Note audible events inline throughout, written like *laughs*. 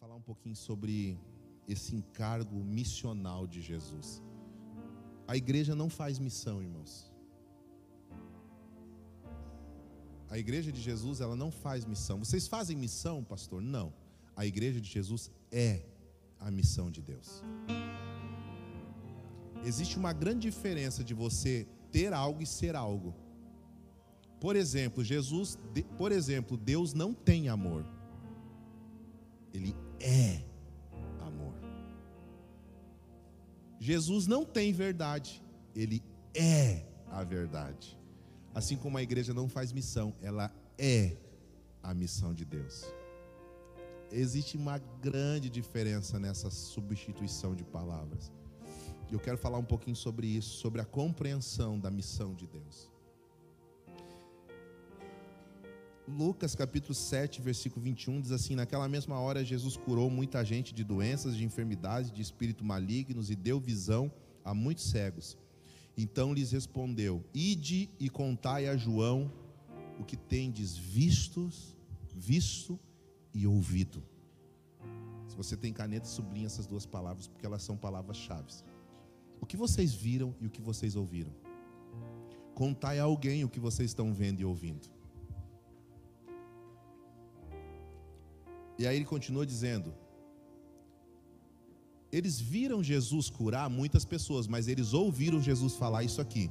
falar um pouquinho sobre esse encargo missional de Jesus. A igreja não faz missão, irmãos. A igreja de Jesus, ela não faz missão. Vocês fazem missão, pastor? Não. A igreja de Jesus é a missão de Deus. Existe uma grande diferença de você ter algo e ser algo. Por exemplo, Jesus, por exemplo, Deus não tem amor. Ele é amor. Jesus não tem verdade, ele é a verdade. Assim como a igreja não faz missão, ela é a missão de Deus. Existe uma grande diferença nessa substituição de palavras. Eu quero falar um pouquinho sobre isso, sobre a compreensão da missão de Deus. Lucas capítulo 7, versículo 21 diz assim: Naquela mesma hora Jesus curou muita gente de doenças, de enfermidades, de espírito malignos e deu visão a muitos cegos. Então lhes respondeu: Ide e contai a João o que tendes vistos, visto e ouvido. Se você tem caneta, sublinha essas duas palavras, porque elas são palavras-chave. O que vocês viram e o que vocês ouviram. Contai a alguém o que vocês estão vendo e ouvindo. E aí ele continua dizendo: Eles viram Jesus curar muitas pessoas, mas eles ouviram Jesus falar isso aqui: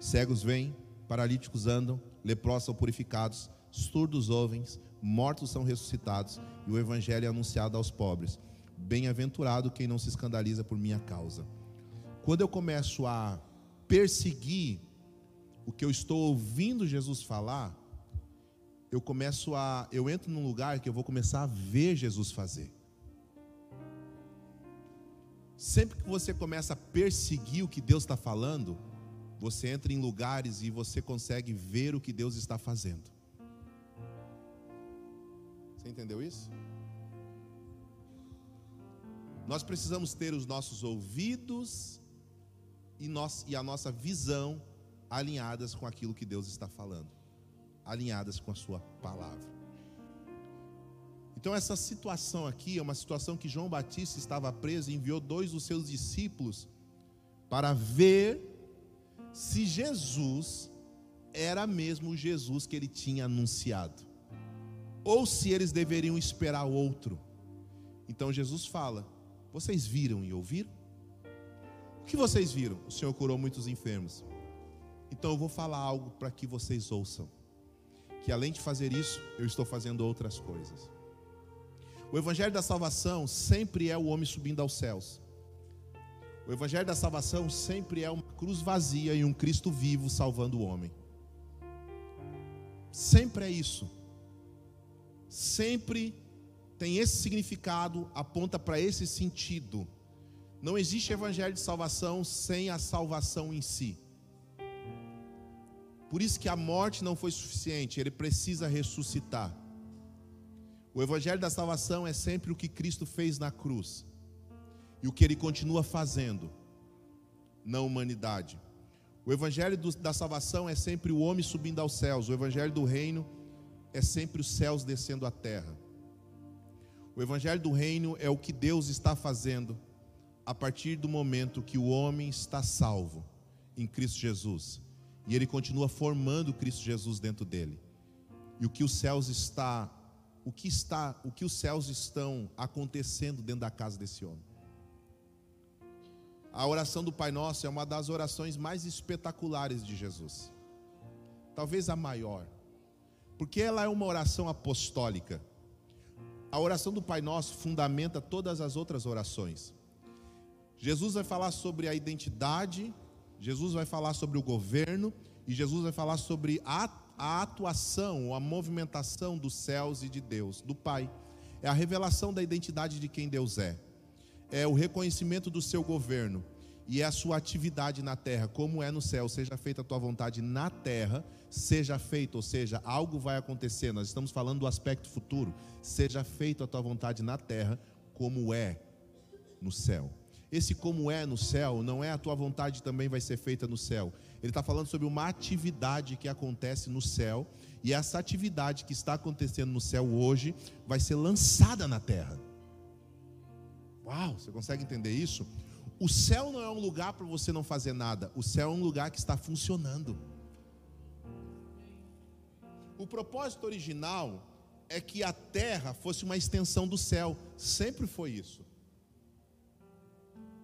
cegos vêm, paralíticos andam, leprosos são purificados, surdos ouvem, mortos são ressuscitados, e o evangelho é anunciado aos pobres. Bem-aventurado quem não se escandaliza por minha causa. Quando eu começo a perseguir o que eu estou ouvindo Jesus falar, eu começo a, eu entro num lugar que eu vou começar a ver Jesus fazer. Sempre que você começa a perseguir o que Deus está falando, você entra em lugares e você consegue ver o que Deus está fazendo. Você entendeu isso? Nós precisamos ter os nossos ouvidos e, nós, e a nossa visão alinhadas com aquilo que Deus está falando alinhadas com a Sua palavra. Então, essa situação aqui é uma situação que João Batista estava preso e enviou dois dos seus discípulos para ver se Jesus era mesmo o Jesus que ele tinha anunciado, ou se eles deveriam esperar outro. Então Jesus fala: Vocês viram e ouviram? O que vocês viram? O Senhor curou muitos enfermos. Então eu vou falar algo para que vocês ouçam que além de fazer isso, eu estou fazendo outras coisas. O Evangelho da salvação sempre é o homem subindo aos céus. O Evangelho da salvação sempre é uma cruz vazia e um Cristo vivo salvando o homem. Sempre é isso. Sempre tem esse significado, aponta para esse sentido. Não existe Evangelho de salvação sem a salvação em si. Por isso que a morte não foi suficiente, ele precisa ressuscitar. O evangelho da salvação é sempre o que Cristo fez na cruz e o que ele continua fazendo na humanidade. O evangelho da salvação é sempre o homem subindo aos céus, o evangelho do reino é sempre os céus descendo à terra. O evangelho do reino é o que Deus está fazendo a partir do momento que o homem está salvo em Cristo Jesus e ele continua formando Cristo Jesus dentro dele. E o que os céus está, o que está, o que os céus estão acontecendo dentro da casa desse homem. A oração do Pai Nosso é uma das orações mais espetaculares de Jesus. Talvez a maior. Porque ela é uma oração apostólica. A oração do Pai Nosso fundamenta todas as outras orações. Jesus vai falar sobre a identidade Jesus vai falar sobre o governo e Jesus vai falar sobre a, a atuação, a movimentação dos céus e de Deus, do Pai. É a revelação da identidade de quem Deus é. É o reconhecimento do seu governo e é a sua atividade na terra, como é no céu. Seja feita a tua vontade na terra, seja feito, ou seja, algo vai acontecer. Nós estamos falando do aspecto futuro. Seja feita a tua vontade na terra, como é no céu. Esse como é no céu, não é a tua vontade também vai ser feita no céu. Ele está falando sobre uma atividade que acontece no céu, e essa atividade que está acontecendo no céu hoje vai ser lançada na terra. Uau, você consegue entender isso? O céu não é um lugar para você não fazer nada, o céu é um lugar que está funcionando. O propósito original é que a terra fosse uma extensão do céu, sempre foi isso.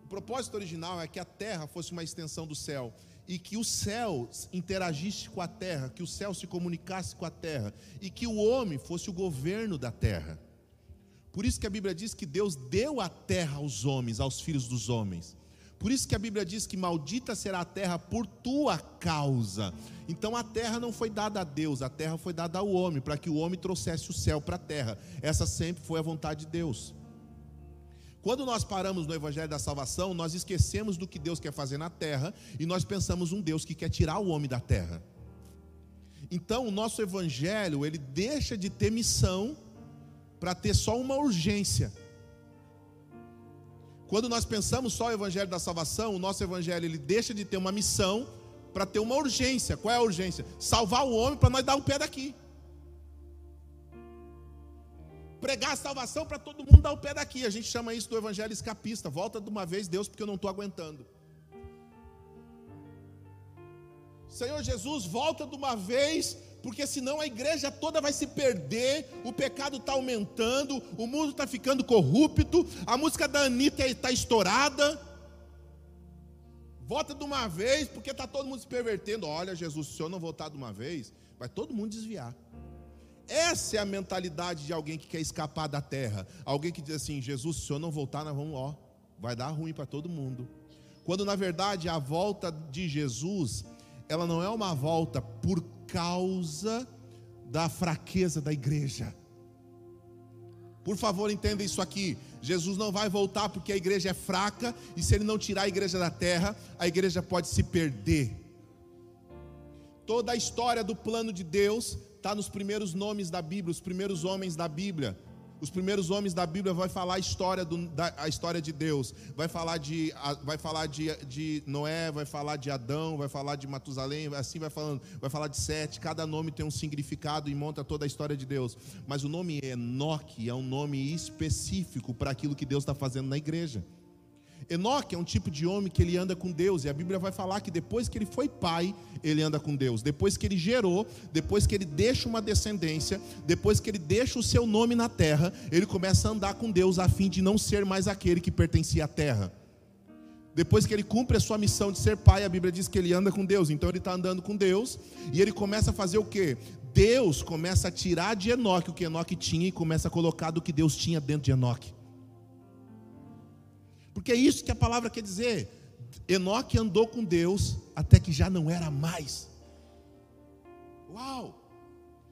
O propósito original é que a terra fosse uma extensão do céu e que o céu interagisse com a terra, que o céu se comunicasse com a terra e que o homem fosse o governo da terra. Por isso que a Bíblia diz que Deus deu a terra aos homens, aos filhos dos homens. Por isso que a Bíblia diz que maldita será a terra por tua causa. Então a terra não foi dada a Deus, a terra foi dada ao homem, para que o homem trouxesse o céu para a terra. Essa sempre foi a vontade de Deus. Quando nós paramos no Evangelho da Salvação, nós esquecemos do que Deus quer fazer na terra e nós pensamos um Deus que quer tirar o homem da terra. Então, o nosso Evangelho, ele deixa de ter missão para ter só uma urgência. Quando nós pensamos só o Evangelho da Salvação, o nosso Evangelho ele deixa de ter uma missão para ter uma urgência. Qual é a urgência? Salvar o homem para nós dar o pé daqui pregar a salvação para todo mundo dar o pé daqui. A gente chama isso do evangelho escapista. Volta de uma vez, Deus, porque eu não estou aguentando. Senhor Jesus, volta de uma vez, porque senão a igreja toda vai se perder, o pecado está aumentando, o mundo está ficando corrupto, a música da Anitta está estourada. Volta de uma vez, porque está todo mundo se pervertendo. Olha, Jesus, se o senhor não voltar de uma vez, vai todo mundo desviar. Essa é a mentalidade de alguém que quer escapar da terra. Alguém que diz assim: Jesus, se o senhor não voltar, nós vamos, ó, vai dar ruim para todo mundo. Quando na verdade a volta de Jesus, ela não é uma volta por causa da fraqueza da igreja. Por favor, entenda isso aqui. Jesus não vai voltar porque a igreja é fraca, e se ele não tirar a igreja da terra, a igreja pode se perder. Toda a história do plano de Deus está nos primeiros nomes da Bíblia, os primeiros homens da Bíblia. Os primeiros homens da Bíblia vai falar a história, do, da, a história de Deus, vai falar, de, vai falar de, de Noé, vai falar de Adão, vai falar de Matusalém, assim vai falando, vai falar de Sete, cada nome tem um significado e monta toda a história de Deus. Mas o nome Enoque é um nome específico para aquilo que Deus está fazendo na igreja. Enoque é um tipo de homem que ele anda com Deus, e a Bíblia vai falar que depois que ele foi pai, ele anda com Deus. Depois que ele gerou, depois que ele deixa uma descendência, depois que ele deixa o seu nome na terra, ele começa a andar com Deus a fim de não ser mais aquele que pertencia à terra. Depois que ele cumpre a sua missão de ser pai, a Bíblia diz que ele anda com Deus. Então ele está andando com Deus e ele começa a fazer o que? Deus começa a tirar de Enoque o que Enoque tinha e começa a colocar do que Deus tinha dentro de Enoque. Porque é isso que a palavra quer dizer. Enoque andou com Deus até que já não era mais. Uau!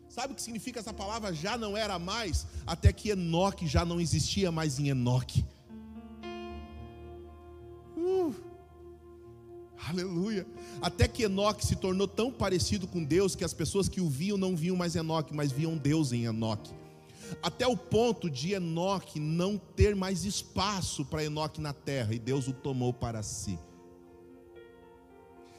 Sabe o que significa essa palavra já não era mais? Até que Enoque já não existia mais em Enoque. Uh, aleluia. Até que Enoque se tornou tão parecido com Deus que as pessoas que o viam não viam mais Enoque, mas viam Deus em Enoque até o ponto de Enoque não ter mais espaço para Enoque na terra, e Deus o tomou para si.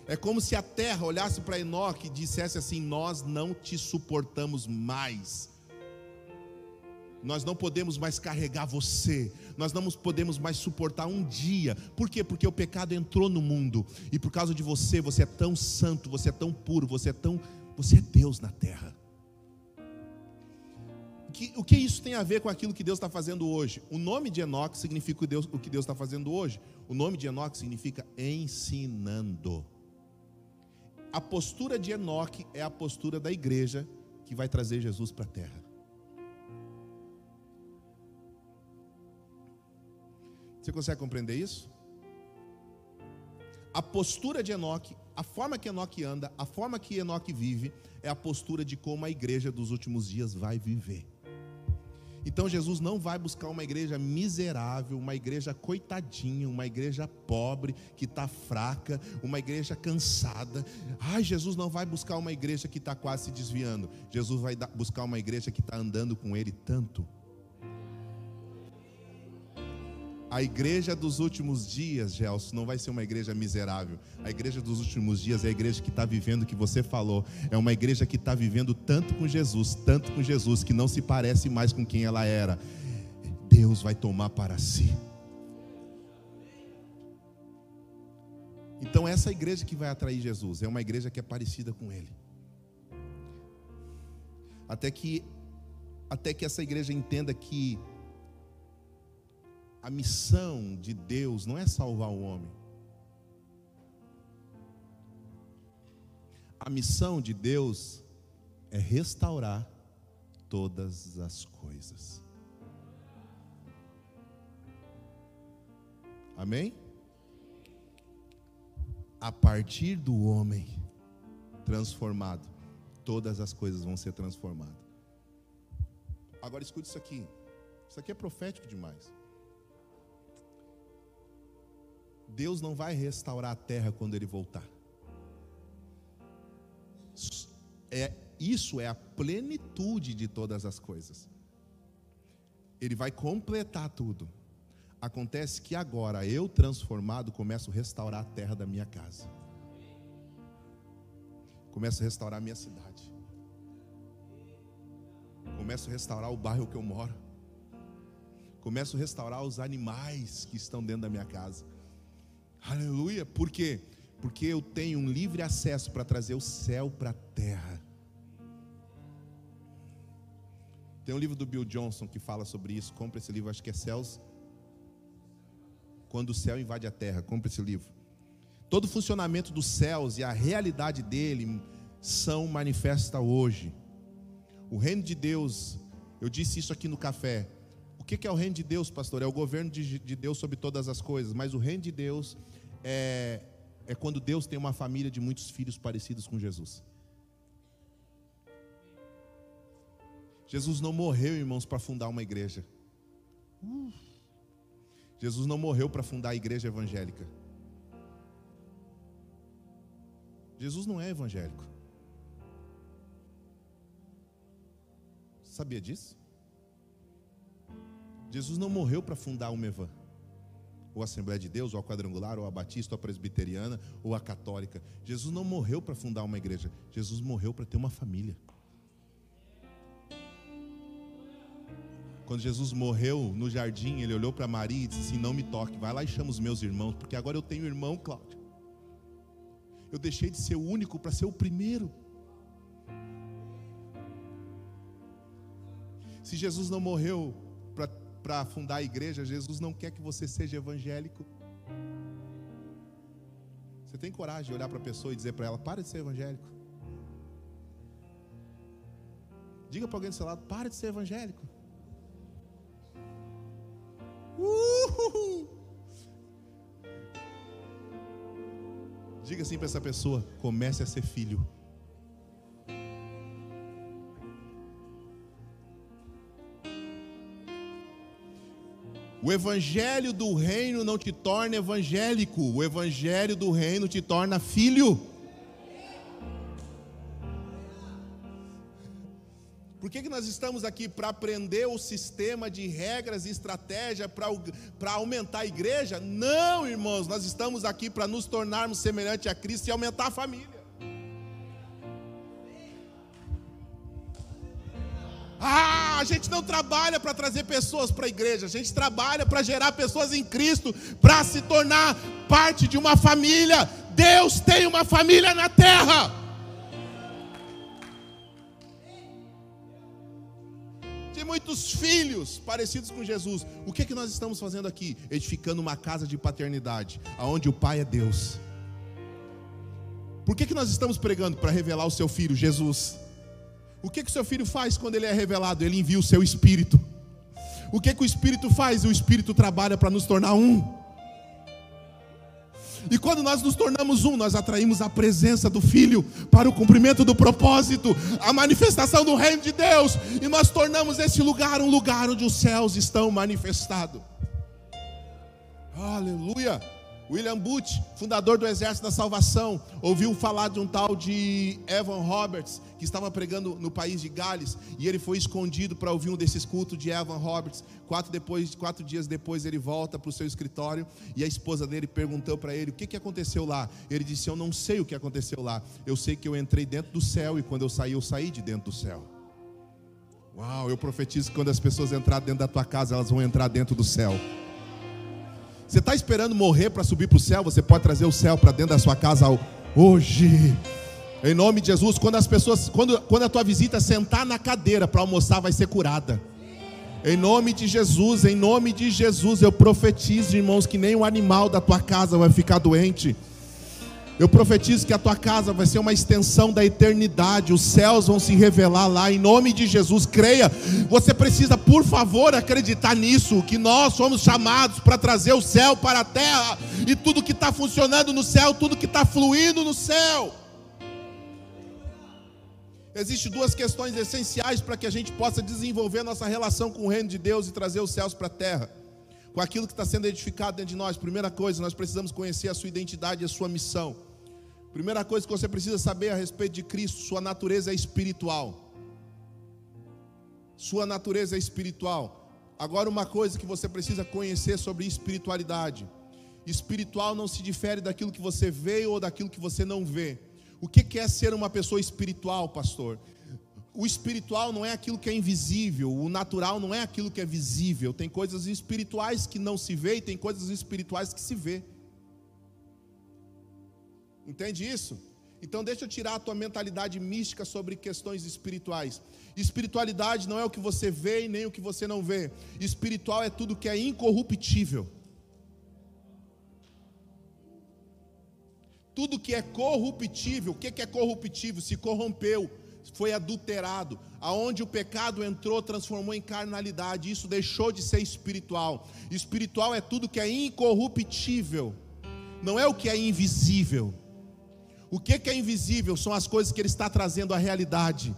É como se a terra olhasse para Enoque e dissesse assim: Nós não te suportamos mais. Nós não podemos mais carregar você. Nós não podemos mais suportar um dia. Por quê? Porque o pecado entrou no mundo. E por causa de você, você é tão santo, você é tão puro, você é tão. Você é Deus na terra que, o que isso tem a ver com aquilo que Deus está fazendo hoje? O nome de Enoque significa o, Deus, o que Deus está fazendo hoje. O nome de Enoque significa ensinando. A postura de Enoque é a postura da igreja que vai trazer Jesus para a terra. Você consegue compreender isso? A postura de Enoque, a forma que Enoque anda, a forma que Enoque vive, é a postura de como a igreja dos últimos dias vai viver. Então Jesus não vai buscar uma igreja miserável, uma igreja coitadinha, uma igreja pobre, que está fraca, uma igreja cansada. Ai, Jesus não vai buscar uma igreja que está quase se desviando. Jesus vai buscar uma igreja que está andando com Ele tanto A igreja dos últimos dias, Gelson, não vai ser uma igreja miserável. A igreja dos últimos dias é a igreja que está vivendo o que você falou. É uma igreja que está vivendo tanto com Jesus, tanto com Jesus, que não se parece mais com quem ela era. Deus vai tomar para si. Então, essa igreja que vai atrair Jesus é uma igreja que é parecida com Ele. Até que, até que essa igreja entenda que a missão de Deus não é salvar o homem. A missão de Deus é restaurar todas as coisas. Amém? A partir do homem transformado, todas as coisas vão ser transformadas. Agora escute isso aqui. Isso aqui é profético demais. Deus não vai restaurar a terra quando ele voltar. É, isso é a plenitude de todas as coisas. Ele vai completar tudo. Acontece que agora eu transformado começo a restaurar a terra da minha casa. Começo a restaurar a minha cidade. Começo a restaurar o bairro que eu moro. Começo a restaurar os animais que estão dentro da minha casa. Aleluia. Por quê? Porque eu tenho um livre acesso para trazer o céu para a terra. Tem um livro do Bill Johnson que fala sobre isso. Compre esse livro, acho que é Céus. Quando o céu invade a terra. Compre esse livro. Todo o funcionamento dos céus e a realidade dele são manifesta hoje. O reino de Deus, eu disse isso aqui no café. Que é o reino de Deus, pastor? É o governo de Deus sobre todas as coisas. Mas o reino de Deus é, é quando Deus tem uma família de muitos filhos parecidos com Jesus. Jesus não morreu, irmãos, para fundar uma igreja. Jesus não morreu para fundar a igreja evangélica. Jesus não é evangélico. Sabia disso? Jesus não morreu para fundar uma Evan, ou a Assembleia de Deus, ou a Quadrangular, ou a Batista, ou a Presbiteriana, ou a Católica. Jesus não morreu para fundar uma igreja. Jesus morreu para ter uma família. Quando Jesus morreu no jardim, ele olhou para Maria e disse assim: Não me toque, vai lá e chama os meus irmãos, porque agora eu tenho irmão, Cláudio. Eu deixei de ser o único para ser o primeiro. Se Jesus não morreu para fundar a igreja, Jesus não quer que você seja evangélico. Você tem coragem de olhar para a pessoa e dizer para ela: Para de ser evangélico. Diga para alguém do seu lado: Para de ser evangélico. Uhul. Diga assim para essa pessoa: comece a ser filho. O evangelho do reino não te torna evangélico, o evangelho do reino te torna filho. Por que, que nós estamos aqui? Para aprender o sistema de regras e estratégia para aumentar a igreja? Não, irmãos, nós estamos aqui para nos tornarmos semelhante a Cristo e aumentar a família. Ah, a gente não trabalha para trazer pessoas para a igreja, a gente trabalha para gerar pessoas em Cristo, para se tornar parte de uma família. Deus tem uma família na terra. muitos filhos parecidos com Jesus. O que é que nós estamos fazendo aqui? Edificando uma casa de paternidade, aonde o pai é Deus. Por que, que nós estamos pregando para revelar o seu filho, Jesus? O que, que o seu filho faz quando ele é revelado? Ele envia o seu espírito. O que, que o espírito faz? O espírito trabalha para nos tornar um. E quando nós nos tornamos um, nós atraímos a presença do Filho para o cumprimento do propósito, a manifestação do reino de Deus, e nós tornamos esse lugar um lugar onde os céus estão manifestados. Aleluia! William Booth, fundador do Exército da Salvação, ouviu falar de um tal de Evan Roberts, que estava pregando no país de Gales, e ele foi escondido para ouvir um desses cultos de Evan Roberts. Quatro, depois, quatro dias depois, ele volta para o seu escritório e a esposa dele perguntou para ele o que, que aconteceu lá. Ele disse: Eu não sei o que aconteceu lá, eu sei que eu entrei dentro do céu, e quando eu saí, eu saí de dentro do céu. Uau, eu profetizo que quando as pessoas entrarem dentro da tua casa, elas vão entrar dentro do céu. Você está esperando morrer para subir para o céu? Você pode trazer o céu para dentro da sua casa hoje. Em nome de Jesus, quando as pessoas, quando, quando a tua visita sentar na cadeira para almoçar, vai ser curada. Em nome de Jesus, em nome de Jesus, eu profetizo, irmãos, que nem o animal da tua casa vai ficar doente. Eu profetizo que a tua casa vai ser uma extensão da eternidade, os céus vão se revelar lá, em nome de Jesus, creia. Você precisa, por favor, acreditar nisso, que nós somos chamados para trazer o céu para a terra, e tudo que está funcionando no céu, tudo que está fluindo no céu. Existem duas questões essenciais para que a gente possa desenvolver nossa relação com o reino de Deus e trazer os céus para a terra, com aquilo que está sendo edificado dentro de nós. Primeira coisa, nós precisamos conhecer a sua identidade e a sua missão. Primeira coisa que você precisa saber a respeito de Cristo, sua natureza é espiritual. Sua natureza é espiritual. Agora, uma coisa que você precisa conhecer sobre espiritualidade: espiritual não se difere daquilo que você vê ou daquilo que você não vê. O que é ser uma pessoa espiritual, pastor? O espiritual não é aquilo que é invisível, o natural não é aquilo que é visível. Tem coisas espirituais que não se vê e tem coisas espirituais que se vê. Entende isso? Então deixa eu tirar a tua mentalidade mística sobre questões espirituais. Espiritualidade não é o que você vê e nem o que você não vê. Espiritual é tudo que é incorruptível. Tudo que é corruptível, o que é corruptível? Se corrompeu, foi adulterado. Aonde o pecado entrou, transformou em carnalidade. Isso deixou de ser espiritual. Espiritual é tudo que é incorruptível, não é o que é invisível. O que é invisível são as coisas que Ele está trazendo à realidade.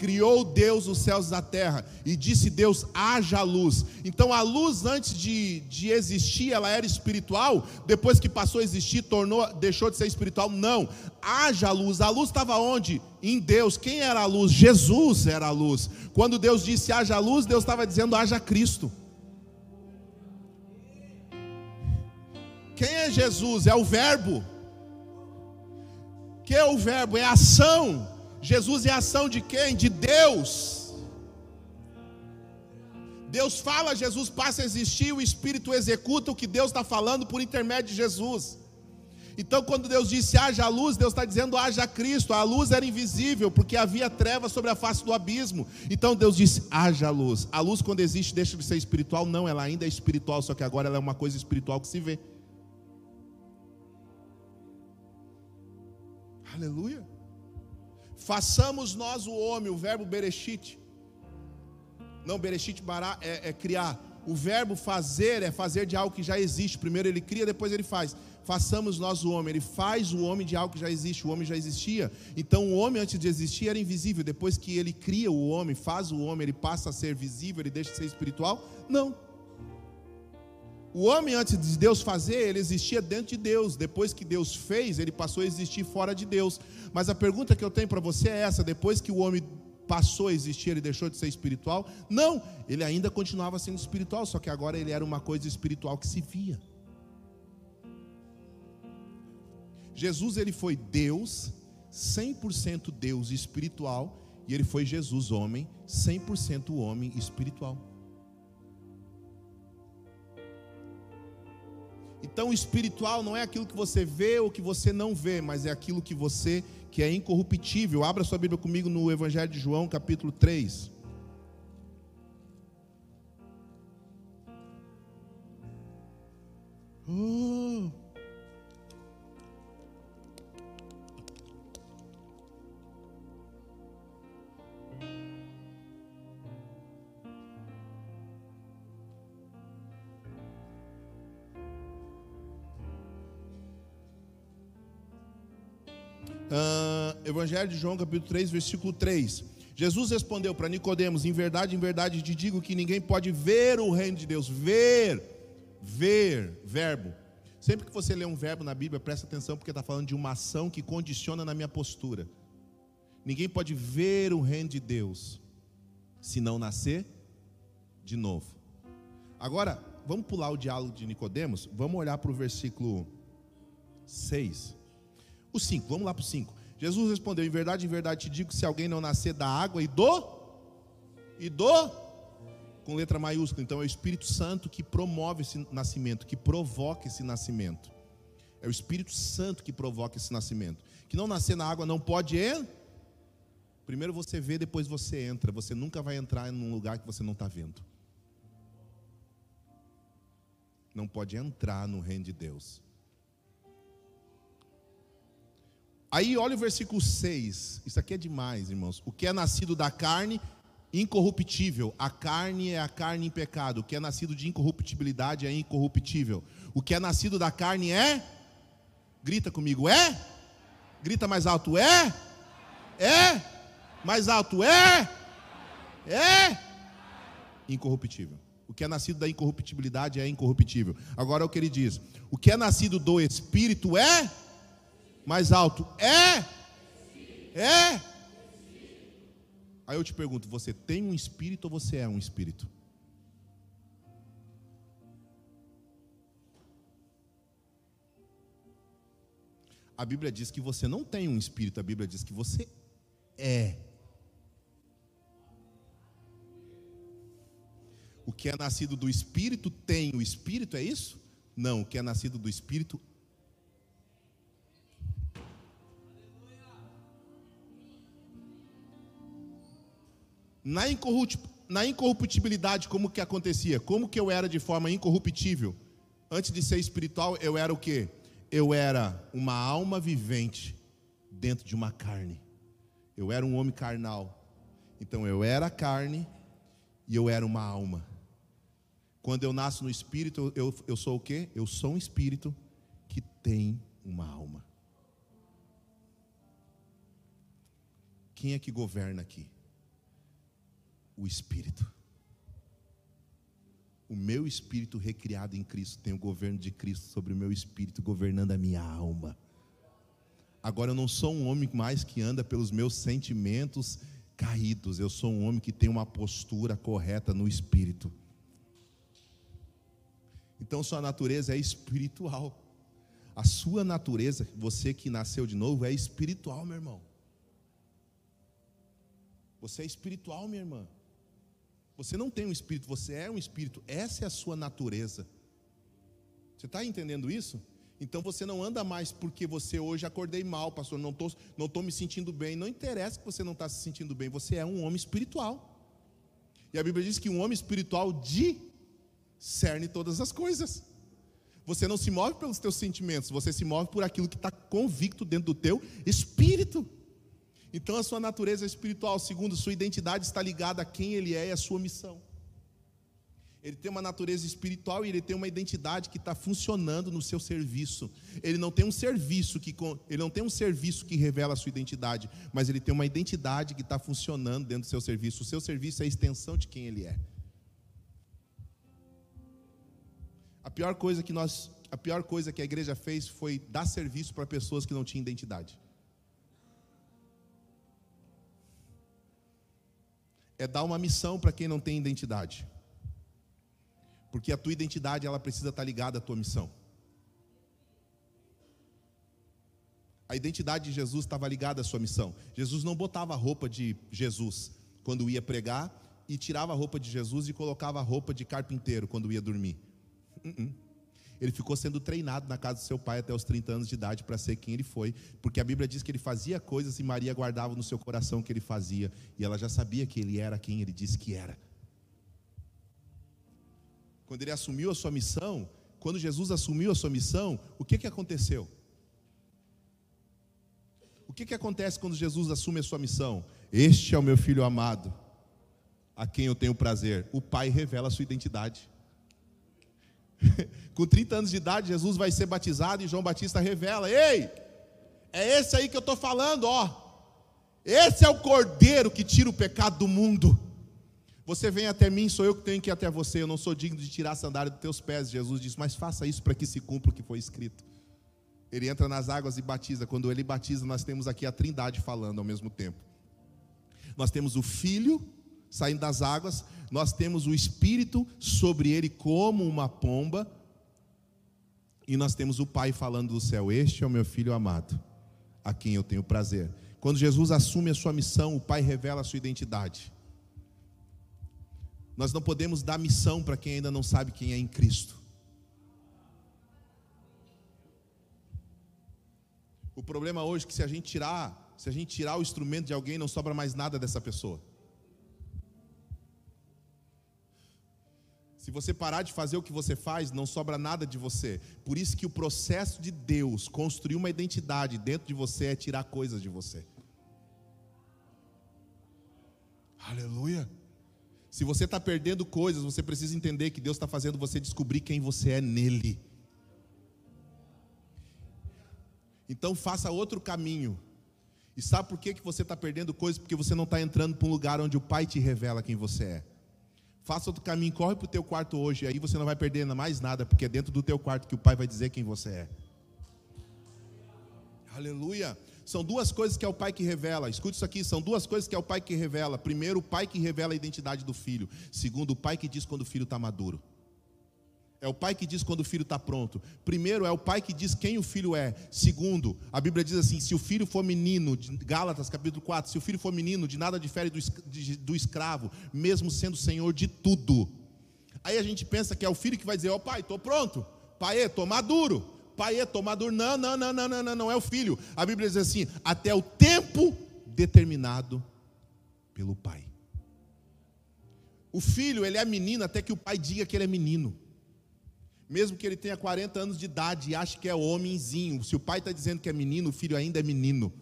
Criou Deus os céus e a terra, e disse Deus: haja luz. Então a luz, antes de, de existir, ela era espiritual, depois que passou a existir, tornou, deixou de ser espiritual. Não, haja luz. A luz estava onde? Em Deus. Quem era a luz? Jesus era a luz. Quando Deus disse haja luz, Deus estava dizendo haja Cristo. Quem é Jesus? É o Verbo que é o verbo? É ação. Jesus é ação de quem? De Deus. Deus fala, Jesus passa a existir, o Espírito executa o que Deus está falando por intermédio de Jesus. Então, quando Deus disse haja luz, Deus está dizendo haja Cristo. A luz era invisível, porque havia trevas sobre a face do abismo. Então Deus disse haja luz. A luz, quando existe, deixa de ser espiritual? Não, ela ainda é espiritual, só que agora ela é uma coisa espiritual que se vê. Aleluia. Façamos nós o homem, o verbo berechite. Não, berechite bará é, é criar. O verbo fazer é fazer de algo que já existe. Primeiro ele cria, depois ele faz. Façamos nós o homem. Ele faz o homem de algo que já existe. O homem já existia. Então o homem antes de existir era invisível. Depois que ele cria o homem, faz o homem, ele passa a ser visível, ele deixa de ser espiritual? Não. O homem, antes de Deus fazer, ele existia dentro de Deus. Depois que Deus fez, ele passou a existir fora de Deus. Mas a pergunta que eu tenho para você é essa: depois que o homem passou a existir, ele deixou de ser espiritual? Não, ele ainda continuava sendo espiritual, só que agora ele era uma coisa espiritual que se via. Jesus, ele foi Deus, 100% Deus espiritual, e ele foi Jesus, homem, 100% homem espiritual. Então, o espiritual não é aquilo que você vê ou que você não vê, mas é aquilo que você que é incorruptível. Abra sua Bíblia comigo no Evangelho de João, capítulo 3. Oh. Uh, Evangelho de João, capítulo 3, versículo 3. Jesus respondeu para Nicodemos: Em verdade, em verdade te digo que ninguém pode ver o reino de Deus. Ver, ver, verbo. Sempre que você lê um verbo na Bíblia, presta atenção, porque está falando de uma ação que condiciona na minha postura. Ninguém pode ver o reino de Deus se não nascer de novo. Agora, vamos pular o diálogo de Nicodemos, vamos olhar para o versículo 6. O 5, vamos lá para o 5. Jesus respondeu: Em verdade, em verdade te digo que se alguém não nascer da água e do e do com letra maiúscula. Então é o Espírito Santo que promove esse nascimento, que provoca esse nascimento. É o Espírito Santo que provoca esse nascimento. Que não nascer na água não pode ir. Primeiro você vê, depois você entra. Você nunca vai entrar num lugar que você não está vendo. Não pode entrar no reino de Deus. Aí olha o versículo 6. Isso aqui é demais, irmãos. O que é nascido da carne, incorruptível. A carne é a carne em pecado. O que é nascido de incorruptibilidade é incorruptível. O que é nascido da carne é. Grita comigo, é? Grita mais alto, é? É? Mais alto, é? É? Incorruptível. O que é nascido da incorruptibilidade é incorruptível. Agora é o que ele diz: o que é nascido do Espírito é mais alto. É? É? Aí eu te pergunto: você tem um espírito ou você é um espírito? A Bíblia diz que você não tem um espírito, a Bíblia diz que você é. O que é nascido do espírito tem o espírito, é isso? Não, o que é nascido do espírito na incorruptibilidade, como que acontecia? Como que eu era de forma incorruptível? Antes de ser espiritual, eu era o quê? Eu era uma alma vivente dentro de uma carne. Eu era um homem carnal. Então eu era carne e eu era uma alma. Quando eu nasço no espírito, eu, eu sou o quê? Eu sou um espírito que tem uma alma. Quem é que governa aqui? O Espírito. O meu espírito recriado em Cristo tem o governo de Cristo sobre o meu espírito, governando a minha alma. Agora eu não sou um homem mais que anda pelos meus sentimentos caídos, eu sou um homem que tem uma postura correta no espírito. Então sua natureza é espiritual. A sua natureza, você que nasceu de novo, é espiritual, meu irmão. Você é espiritual, minha irmã. Você não tem um espírito, você é um espírito. Essa é a sua natureza. Você está entendendo isso? Então você não anda mais porque você hoje acordei mal, pastor, não estou não tô me sentindo bem. Não interessa que você não está se sentindo bem, você é um homem espiritual. E a Bíblia diz que um homem espiritual discerne todas as coisas. Você não se move pelos teus sentimentos, você se move por aquilo que está convicto dentro do teu espírito. Então a sua natureza espiritual, segundo sua identidade, está ligada a quem ele é e a sua missão. Ele tem uma natureza espiritual e ele tem uma identidade que está funcionando no seu serviço. Ele não tem um serviço que ele não tem um serviço que revela a sua identidade, mas ele tem uma identidade que está funcionando dentro do seu serviço. O seu serviço é a extensão de quem ele é. A pior coisa que nós, a pior coisa que a igreja fez foi dar serviço para pessoas que não tinham identidade. É dar uma missão para quem não tem identidade. Porque a tua identidade ela precisa estar ligada à tua missão. A identidade de Jesus estava ligada à sua missão. Jesus não botava a roupa de Jesus quando ia pregar e tirava a roupa de Jesus e colocava a roupa de carpinteiro quando ia dormir. Uh -uh. Ele ficou sendo treinado na casa do seu pai até os 30 anos de idade para ser quem ele foi, porque a Bíblia diz que ele fazia coisas e Maria guardava no seu coração que ele fazia, e ela já sabia que ele era quem ele disse que era. Quando ele assumiu a sua missão, quando Jesus assumiu a sua missão, o que, que aconteceu? O que, que acontece quando Jesus assume a sua missão? Este é o meu filho amado, a quem eu tenho prazer. O Pai revela a sua identidade. *laughs* Com 30 anos de idade, Jesus vai ser batizado e João Batista revela: Ei, é esse aí que eu estou falando, ó. Esse é o cordeiro que tira o pecado do mundo. Você vem até mim, sou eu que tenho que ir até você. Eu não sou digno de tirar a sandália dos teus pés. Jesus diz: Mas faça isso para que se cumpra o que foi escrito. Ele entra nas águas e batiza. Quando ele batiza, nós temos aqui a Trindade falando ao mesmo tempo. Nós temos o Filho saindo das águas, nós temos o Espírito sobre ele como uma pomba, e nós temos o Pai falando do céu: Este é o meu filho amado, a quem eu tenho prazer. Quando Jesus assume a sua missão, o Pai revela a sua identidade. Nós não podemos dar missão para quem ainda não sabe quem é em Cristo. O problema hoje é que se a gente tirar, se a gente tirar o instrumento de alguém, não sobra mais nada dessa pessoa. Se você parar de fazer o que você faz, não sobra nada de você. Por isso que o processo de Deus construir uma identidade dentro de você é tirar coisas de você. Aleluia. Se você está perdendo coisas, você precisa entender que Deus está fazendo você descobrir quem você é nele. Então faça outro caminho. E sabe por que, que você está perdendo coisas? Porque você não está entrando para um lugar onde o Pai te revela quem você é. Faça outro caminho, corre para o teu quarto hoje, aí você não vai perder mais nada, porque é dentro do teu quarto que o Pai vai dizer quem você é. Aleluia. São duas coisas que é o pai que revela. Escute isso aqui, são duas coisas que é o pai que revela. Primeiro, o pai que revela a identidade do filho. Segundo, o pai que diz quando o filho está maduro. É o pai que diz quando o filho está pronto. Primeiro, é o pai que diz quem o filho é. Segundo, a Bíblia diz assim: se o filho for menino, Gálatas capítulo 4, se o filho for menino, de nada difere do, escravo, mesmo sendo senhor de tudo. Aí a gente pensa que é o filho que vai dizer: Ó oh, pai, estou pronto. Pai, estou maduro pai é tomador. Não, não, não, não, não, não, não é o filho. A Bíblia diz assim: até o tempo determinado pelo pai. O filho, ele é menino até que o pai diga que ele é menino. Mesmo que ele tenha 40 anos de idade e ache que é homenzinho. Se o pai está dizendo que é menino, o filho ainda é menino.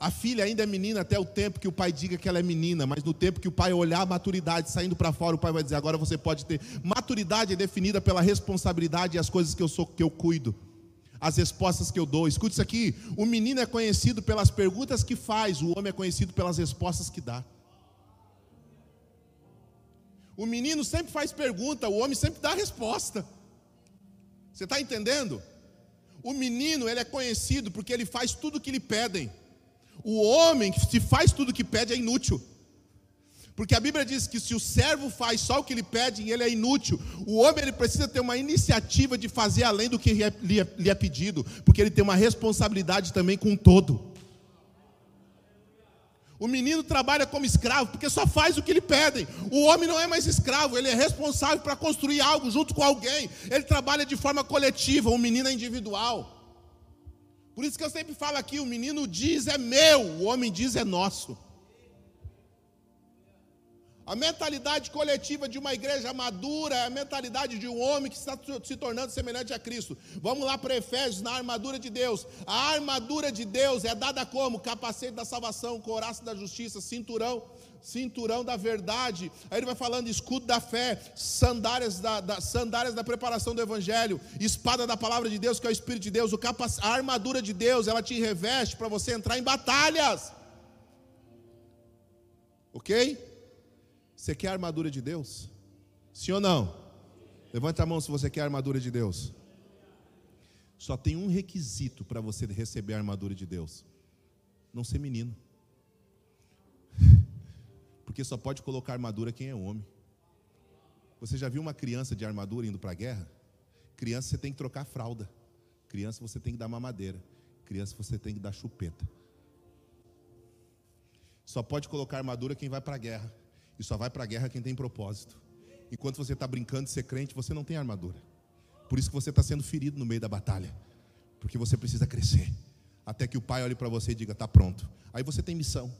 A filha ainda é menina até o tempo que o pai diga que ela é menina, mas no tempo que o pai olhar a maturidade saindo para fora, o pai vai dizer: agora você pode ter. Maturidade é definida pela responsabilidade e as coisas que eu sou, que eu cuido, as respostas que eu dou. Escute isso aqui: o menino é conhecido pelas perguntas que faz, o homem é conhecido pelas respostas que dá. O menino sempre faz pergunta, o homem sempre dá resposta. Você está entendendo? O menino ele é conhecido porque ele faz tudo o que lhe pedem. O homem que se faz tudo o que pede é inútil. Porque a Bíblia diz que se o servo faz só o que lhe pede, ele é inútil. O homem ele precisa ter uma iniciativa de fazer além do que lhe é, é, é pedido, porque ele tem uma responsabilidade também com todo. O menino trabalha como escravo porque só faz o que lhe pedem. O homem não é mais escravo, ele é responsável para construir algo junto com alguém. Ele trabalha de forma coletiva, o menino é individual. Por isso que eu sempre falo aqui: o menino diz é meu, o homem diz é nosso. A mentalidade coletiva de uma igreja madura é a mentalidade de um homem que está se tornando semelhante a Cristo. Vamos lá para Efésios, na armadura de Deus. A armadura de Deus é dada como? Capacete da salvação, coraça da justiça, cinturão cinturão da verdade. Aí ele vai falando escudo da fé, sandálias da, da, sandálias da preparação do evangelho, espada da palavra de Deus, que é o Espírito de Deus, o capa, a armadura de Deus, ela te reveste para você entrar em batalhas. Ok? Você quer a armadura de Deus? Sim ou não? Levanta a mão se você quer a armadura de Deus. Só tem um requisito para você receber a armadura de Deus: não ser menino. *laughs* Porque só pode colocar armadura quem é homem. Você já viu uma criança de armadura indo para a guerra? Criança você tem que trocar fralda. Criança você tem que dar mamadeira. Criança você tem que dar chupeta. Só pode colocar armadura quem vai para a guerra. E só vai para a guerra quem tem propósito. Enquanto você está brincando de ser crente, você não tem armadura. Por isso que você está sendo ferido no meio da batalha. Porque você precisa crescer. Até que o pai olhe para você e diga: está pronto. Aí você tem missão.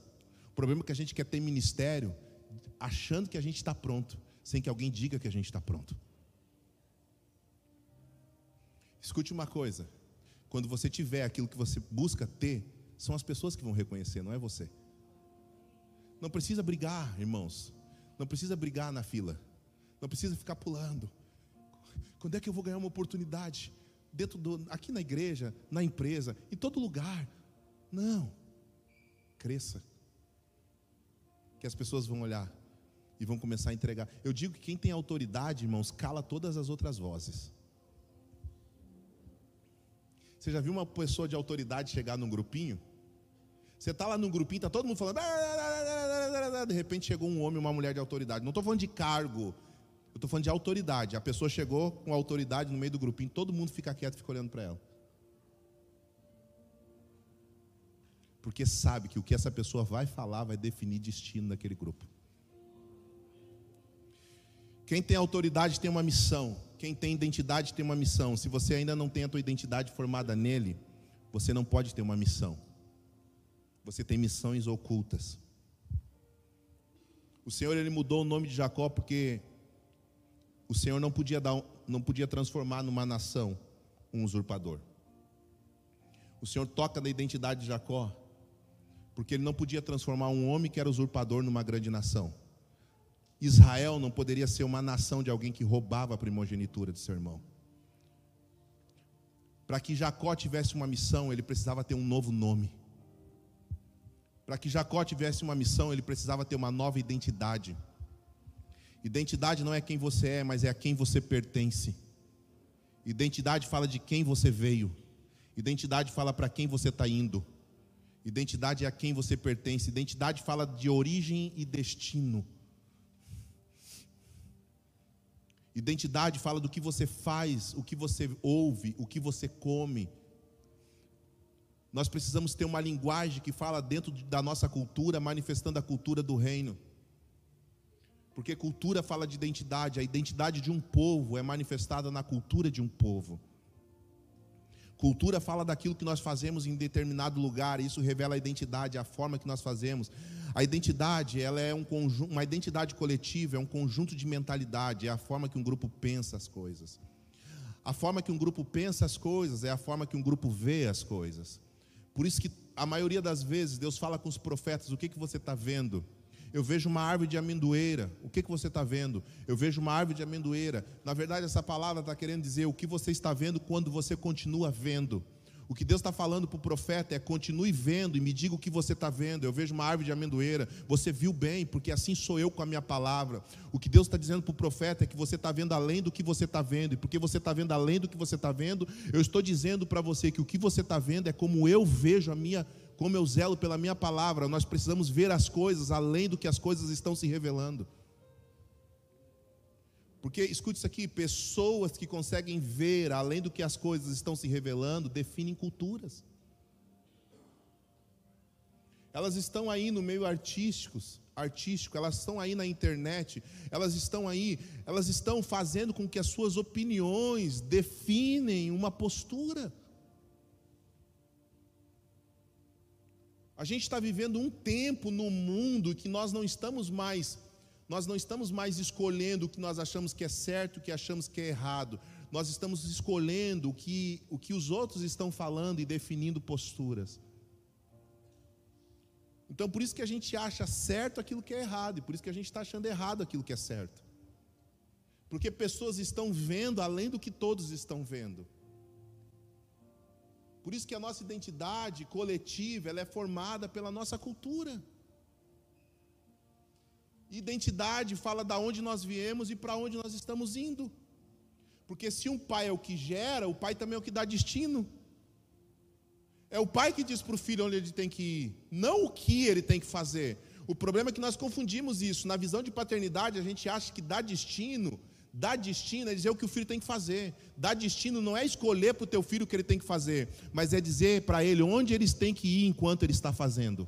O problema é que a gente quer ter ministério achando que a gente está pronto, sem que alguém diga que a gente está pronto. Escute uma coisa: quando você tiver aquilo que você busca ter, são as pessoas que vão reconhecer, não é você. Não precisa brigar, irmãos. Não precisa brigar na fila. Não precisa ficar pulando. Quando é que eu vou ganhar uma oportunidade? Dentro do, aqui na igreja, na empresa, em todo lugar. Não. Cresça que as pessoas vão olhar e vão começar a entregar. Eu digo que quem tem autoridade, irmãos, cala todas as outras vozes. Você já viu uma pessoa de autoridade chegar num grupinho? Você está lá num grupinho, está todo mundo falando. De repente chegou um homem, uma mulher de autoridade. Não estou falando de cargo, eu estou falando de autoridade. A pessoa chegou com autoridade no meio do grupinho, todo mundo fica quieto fica olhando para ela. porque sabe que o que essa pessoa vai falar vai definir destino daquele grupo. Quem tem autoridade tem uma missão. Quem tem identidade tem uma missão. Se você ainda não tem a tua identidade formada nele, você não pode ter uma missão. Você tem missões ocultas. O Senhor ele mudou o nome de Jacó porque o Senhor não podia dar, não podia transformar numa nação um usurpador. O Senhor toca na identidade de Jacó porque ele não podia transformar um homem que era usurpador numa grande nação. Israel não poderia ser uma nação de alguém que roubava a primogenitura de seu irmão. Para que Jacó tivesse uma missão, ele precisava ter um novo nome. Para que Jacó tivesse uma missão, ele precisava ter uma nova identidade. Identidade não é quem você é, mas é a quem você pertence. Identidade fala de quem você veio. Identidade fala para quem você está indo. Identidade é a quem você pertence. Identidade fala de origem e destino. Identidade fala do que você faz, o que você ouve, o que você come, nós precisamos ter uma linguagem que fala dentro da nossa cultura, manifestando a cultura do reino. Porque cultura fala de identidade, a identidade de um povo é manifestada na cultura de um povo. Cultura fala daquilo que nós fazemos em determinado lugar, isso revela a identidade, a forma que nós fazemos. A identidade, ela é um conjunto, uma identidade coletiva, é um conjunto de mentalidade, é a forma que um grupo pensa as coisas. A forma que um grupo pensa as coisas é a forma que um grupo vê as coisas. Por isso que a maioria das vezes Deus fala com os profetas: o que, que você está vendo? Eu vejo uma árvore de amendoeira. O que, que você está vendo? Eu vejo uma árvore de amendoeira. Na verdade, essa palavra está querendo dizer o que você está vendo quando você continua vendo. O que Deus está falando para o profeta é: continue vendo e me diga o que você está vendo. Eu vejo uma árvore de amendoeira, você viu bem, porque assim sou eu com a minha palavra. O que Deus está dizendo para o profeta é que você está vendo além do que você está vendo, e porque você está vendo além do que você está vendo, eu estou dizendo para você que o que você está vendo é como eu vejo a minha, como eu zelo pela minha palavra. Nós precisamos ver as coisas além do que as coisas estão se revelando. Porque, escute isso aqui: pessoas que conseguem ver além do que as coisas estão se revelando definem culturas. Elas estão aí no meio artísticos, artístico, elas estão aí na internet, elas estão aí, elas estão fazendo com que as suas opiniões definem uma postura. A gente está vivendo um tempo no mundo que nós não estamos mais nós não estamos mais escolhendo o que nós achamos que é certo, o que achamos que é errado. Nós estamos escolhendo o que, o que os outros estão falando e definindo posturas. Então, por isso que a gente acha certo aquilo que é errado, e por isso que a gente está achando errado aquilo que é certo. Porque pessoas estão vendo além do que todos estão vendo. Por isso que a nossa identidade coletiva ela é formada pela nossa cultura. Identidade fala da onde nós viemos e para onde nós estamos indo. Porque se um pai é o que gera, o pai também é o que dá destino. É o pai que diz para o filho onde ele tem que ir, não o que ele tem que fazer. O problema é que nós confundimos isso. Na visão de paternidade, a gente acha que dar destino, dar destino é dizer o que o filho tem que fazer. Dar destino não é escolher para o teu filho o que ele tem que fazer, mas é dizer para ele onde eles têm que ir enquanto ele está fazendo.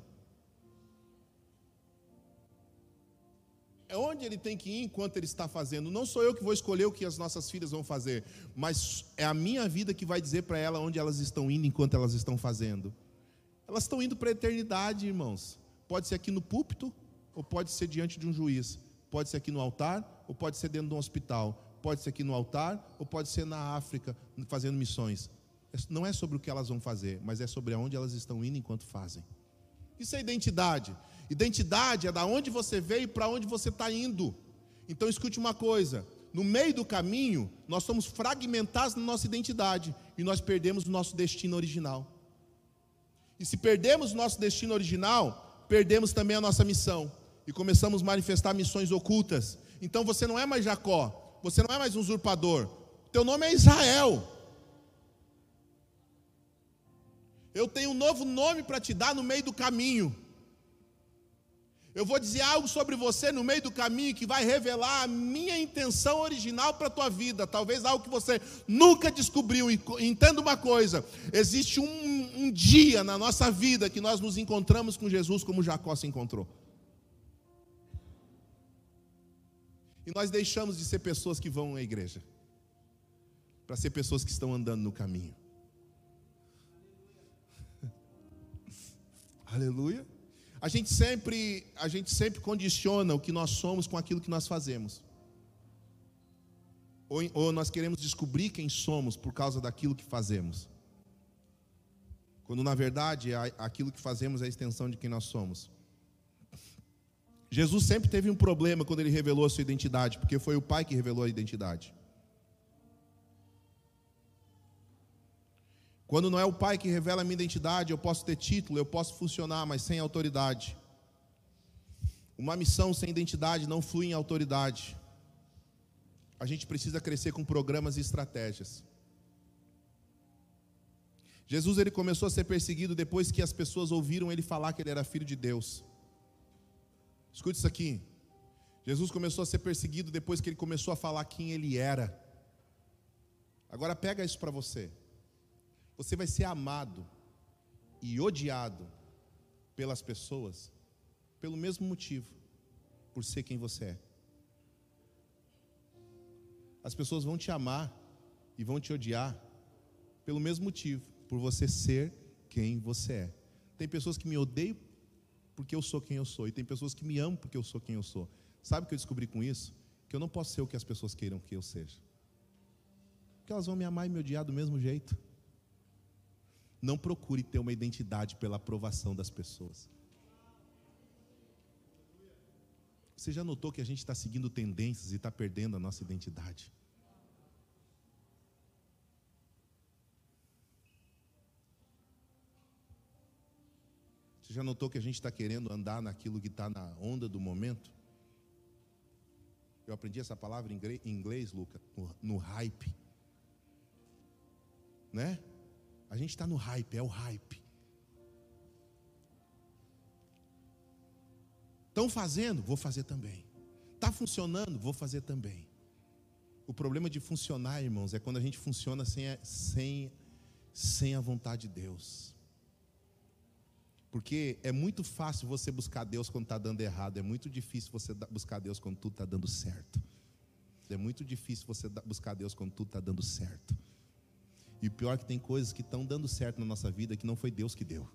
Onde ele tem que ir enquanto ele está fazendo. Não sou eu que vou escolher o que as nossas filhas vão fazer, mas é a minha vida que vai dizer para ela onde elas estão indo enquanto elas estão fazendo. Elas estão indo para a eternidade, irmãos. Pode ser aqui no púlpito, ou pode ser diante de um juiz. Pode ser aqui no altar, ou pode ser dentro de um hospital. Pode ser aqui no altar, ou pode ser na África, fazendo missões. Não é sobre o que elas vão fazer, mas é sobre aonde elas estão indo enquanto fazem. Isso é identidade. Identidade é da onde você veio e para onde você está indo. Então escute uma coisa: no meio do caminho, nós somos fragmentados na nossa identidade e nós perdemos o nosso destino original. E se perdemos o nosso destino original, perdemos também a nossa missão e começamos a manifestar missões ocultas. Então você não é mais Jacó, você não é mais um usurpador, teu nome é Israel. Eu tenho um novo nome para te dar no meio do caminho. Eu vou dizer algo sobre você no meio do caminho que vai revelar a minha intenção original para a tua vida. Talvez algo que você nunca descobriu. Entenda uma coisa: existe um, um dia na nossa vida que nós nos encontramos com Jesus como Jacó se encontrou. E nós deixamos de ser pessoas que vão à igreja, para ser pessoas que estão andando no caminho. *laughs* Aleluia. A gente sempre, a gente sempre condiciona o que nós somos com aquilo que nós fazemos. Ou, ou nós queremos descobrir quem somos por causa daquilo que fazemos. Quando na verdade aquilo que fazemos é a extensão de quem nós somos. Jesus sempre teve um problema quando ele revelou a sua identidade, porque foi o Pai que revelou a identidade. Quando não é o Pai que revela a minha identidade, eu posso ter título, eu posso funcionar, mas sem autoridade. Uma missão sem identidade não flui em autoridade. A gente precisa crescer com programas e estratégias. Jesus ele começou a ser perseguido depois que as pessoas ouviram ele falar que ele era filho de Deus. Escute isso aqui. Jesus começou a ser perseguido depois que ele começou a falar quem ele era. Agora pega isso para você. Você vai ser amado e odiado pelas pessoas pelo mesmo motivo, por ser quem você é. As pessoas vão te amar e vão te odiar pelo mesmo motivo, por você ser quem você é. Tem pessoas que me odeiam porque eu sou quem eu sou, e tem pessoas que me amam porque eu sou quem eu sou. Sabe o que eu descobri com isso? Que eu não posso ser o que as pessoas queiram que eu seja. Porque elas vão me amar e me odiar do mesmo jeito. Não procure ter uma identidade pela aprovação das pessoas. Você já notou que a gente está seguindo tendências e está perdendo a nossa identidade? Você já notou que a gente está querendo andar naquilo que está na onda do momento? Eu aprendi essa palavra em inglês, Luca, no, hype. Né? A gente está no hype, é o hype. Estão fazendo? Vou fazer também. Está funcionando? Vou fazer também. O problema de funcionar, irmãos, é quando a gente funciona sem a, sem, sem a vontade de Deus. Porque é muito fácil você buscar Deus quando está dando errado, é muito difícil você buscar Deus quando tudo está dando certo. É muito difícil você buscar Deus quando tudo está dando certo. E o pior é que tem coisas que estão dando certo na nossa vida que não foi Deus que deu.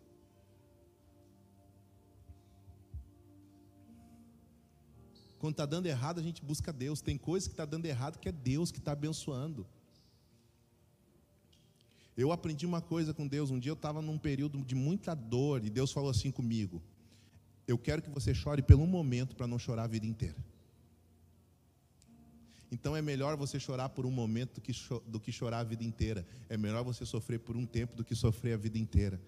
Quando está dando errado, a gente busca Deus. Tem coisas que está dando errado que é Deus que está abençoando. Eu aprendi uma coisa com Deus. Um dia eu estava num período de muita dor e Deus falou assim comigo: Eu quero que você chore pelo momento para não chorar a vida inteira. Então é melhor você chorar por um momento do que, chorar a vida inteira. É melhor você sofrer por um tempo do que sofrer a vida inteira.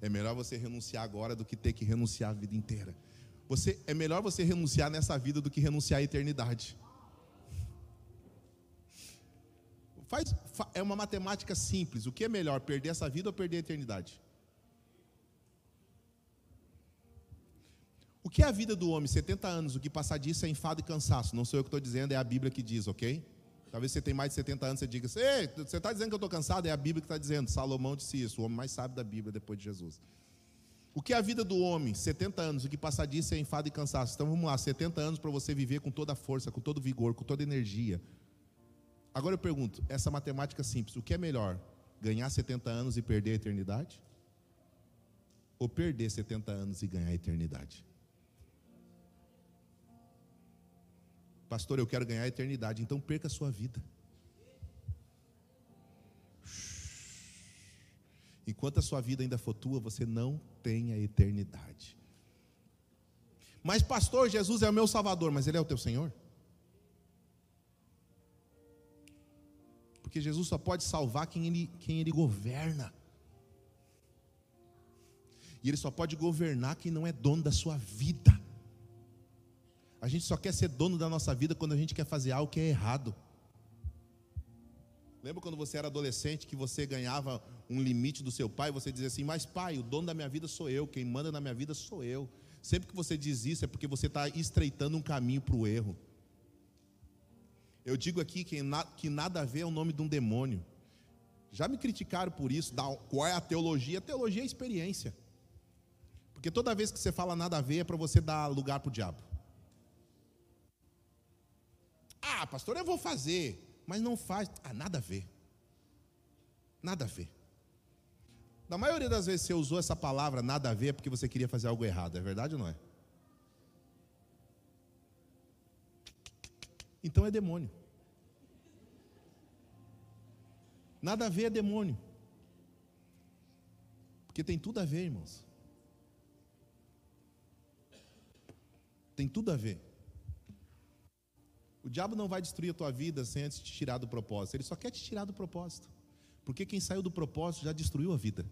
É melhor você renunciar agora do que ter que renunciar a vida inteira. Você, é melhor você renunciar nessa vida do que renunciar à eternidade. Faz, é uma matemática simples. O que é melhor, perder essa vida ou perder a eternidade? Que é a vida do homem? 70 anos. O que passar disso é enfado e cansaço. Não sou eu que estou dizendo, é a Bíblia que diz, ok? Talvez você tenha mais de 70 anos, você diga assim, você está dizendo que eu estou cansado? É a Bíblia que está dizendo. Salomão disse isso, o homem mais sábio da Bíblia depois de Jesus. O que é a vida do homem? 70 anos. O que passar disso é enfado e cansaço. Então vamos lá, 70 anos para você viver com toda a força, com todo vigor, com toda energia, Agora eu pergunto, essa matemática simples, o que é melhor? Ganhar 70 anos e perder a eternidade? Ou perder 70 anos e ganhar a eternidade? Pastor, eu quero ganhar a eternidade, então perca a sua vida. Enquanto a sua vida ainda for tua, você não tem a eternidade. Mas, pastor, Jesus é o meu Salvador, mas Ele é o teu Senhor? Porque Jesus só pode salvar quem ele, quem ele governa. E ele só pode governar quem não é dono da sua vida. A gente só quer ser dono da nossa vida quando a gente quer fazer algo que é errado. Lembra quando você era adolescente que você ganhava um limite do seu pai, você dizia assim: Mas pai, o dono da minha vida sou eu, quem manda na minha vida sou eu. Sempre que você diz isso é porque você está estreitando um caminho para o erro. Eu digo aqui que, que nada a ver é o nome de um demônio. Já me criticaram por isso. Da, qual é a teologia? A teologia é experiência. Porque toda vez que você fala nada a ver é para você dar lugar para o diabo. Ah, pastor, eu vou fazer, mas não faz. Ah, nada a ver. Nada a ver. Na maioria das vezes você usou essa palavra nada a ver porque você queria fazer algo errado, é verdade ou não é? Então é demônio. Nada a ver é demônio. Porque tem tudo a ver, irmãos. Tem tudo a ver. O diabo não vai destruir a tua vida sem antes te tirar do propósito. Ele só quer te tirar do propósito. Porque quem saiu do propósito já destruiu a vida.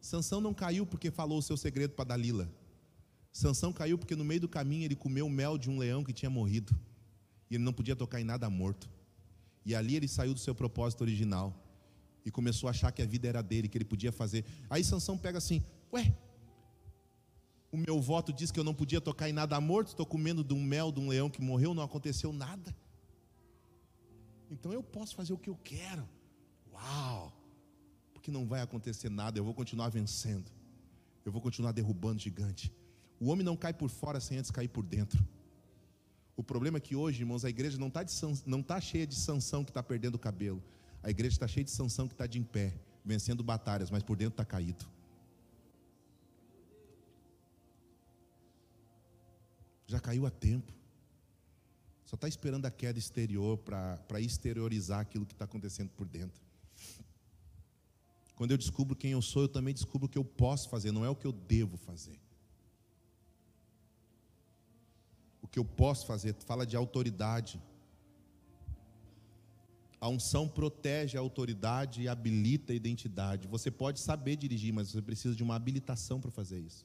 Sansão não caiu porque falou o seu segredo para Dalila. Sansão caiu porque no meio do caminho ele comeu mel de um leão que tinha morrido. E ele não podia tocar em nada morto. E ali ele saiu do seu propósito original. E começou a achar que a vida era dele, que ele podia fazer. Aí Sansão pega assim: Ué, o meu voto diz que eu não podia tocar em nada morto, estou comendo de um mel de um leão que morreu, não aconteceu nada. Então eu posso fazer o que eu quero. Uau! Porque não vai acontecer nada, eu vou continuar vencendo. Eu vou continuar derrubando gigante. O homem não cai por fora sem antes cair por dentro. O problema é que hoje, irmãos, a igreja não está tá cheia de sanção que está perdendo o cabelo. A igreja está cheia de sanção que está de em pé, vencendo batalhas, mas por dentro está caído. Já caiu há tempo. Só está esperando a queda exterior para exteriorizar aquilo que está acontecendo por dentro. Quando eu descubro quem eu sou, eu também descubro o que eu posso fazer, não é o que eu devo fazer. O que eu posso fazer, fala de autoridade. A unção protege a autoridade e habilita a identidade. Você pode saber dirigir, mas você precisa de uma habilitação para fazer isso.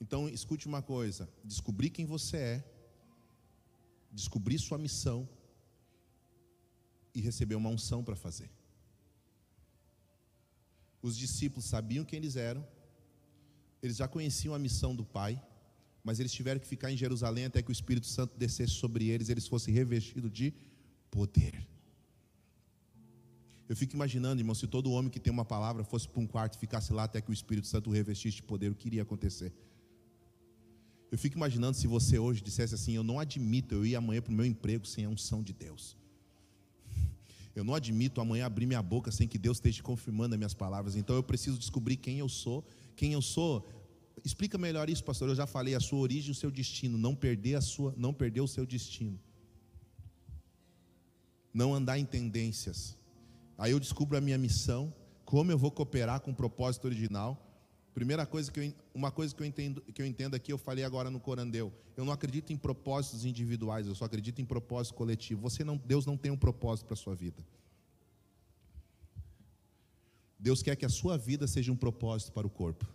Então, escute uma coisa: descobrir quem você é, descobrir sua missão e receber uma unção para fazer. Os discípulos sabiam quem eles eram, eles já conheciam a missão do Pai, mas eles tiveram que ficar em Jerusalém até que o Espírito Santo descesse sobre eles, eles fossem revestidos de poder. Eu fico imaginando, irmão, se todo homem que tem uma palavra fosse para um quarto e ficasse lá até que o Espírito Santo o revestisse de poder, o que iria acontecer? Eu fico imaginando se você hoje dissesse assim: Eu não admito eu ir amanhã para o meu emprego sem a unção de Deus. *laughs* Eu não admito amanhã abrir minha boca sem que Deus esteja confirmando as minhas palavras. Então eu preciso descobrir quem eu sou. Quem eu sou. Explica melhor isso, pastor. Eu já falei a sua origem o seu destino. Não perder a sua, não perder o seu destino. Não andar em tendências. Aí eu descubro a minha missão, como eu vou cooperar com o propósito original Primeira coisa que eu, uma coisa que eu entendo, que eu entendo aqui, eu falei agora no Corandeu. Eu não acredito em propósitos individuais, eu só acredito em propósito coletivo. Você não, Deus não tem um propósito para a sua vida. Deus quer que a sua vida seja um propósito para o corpo.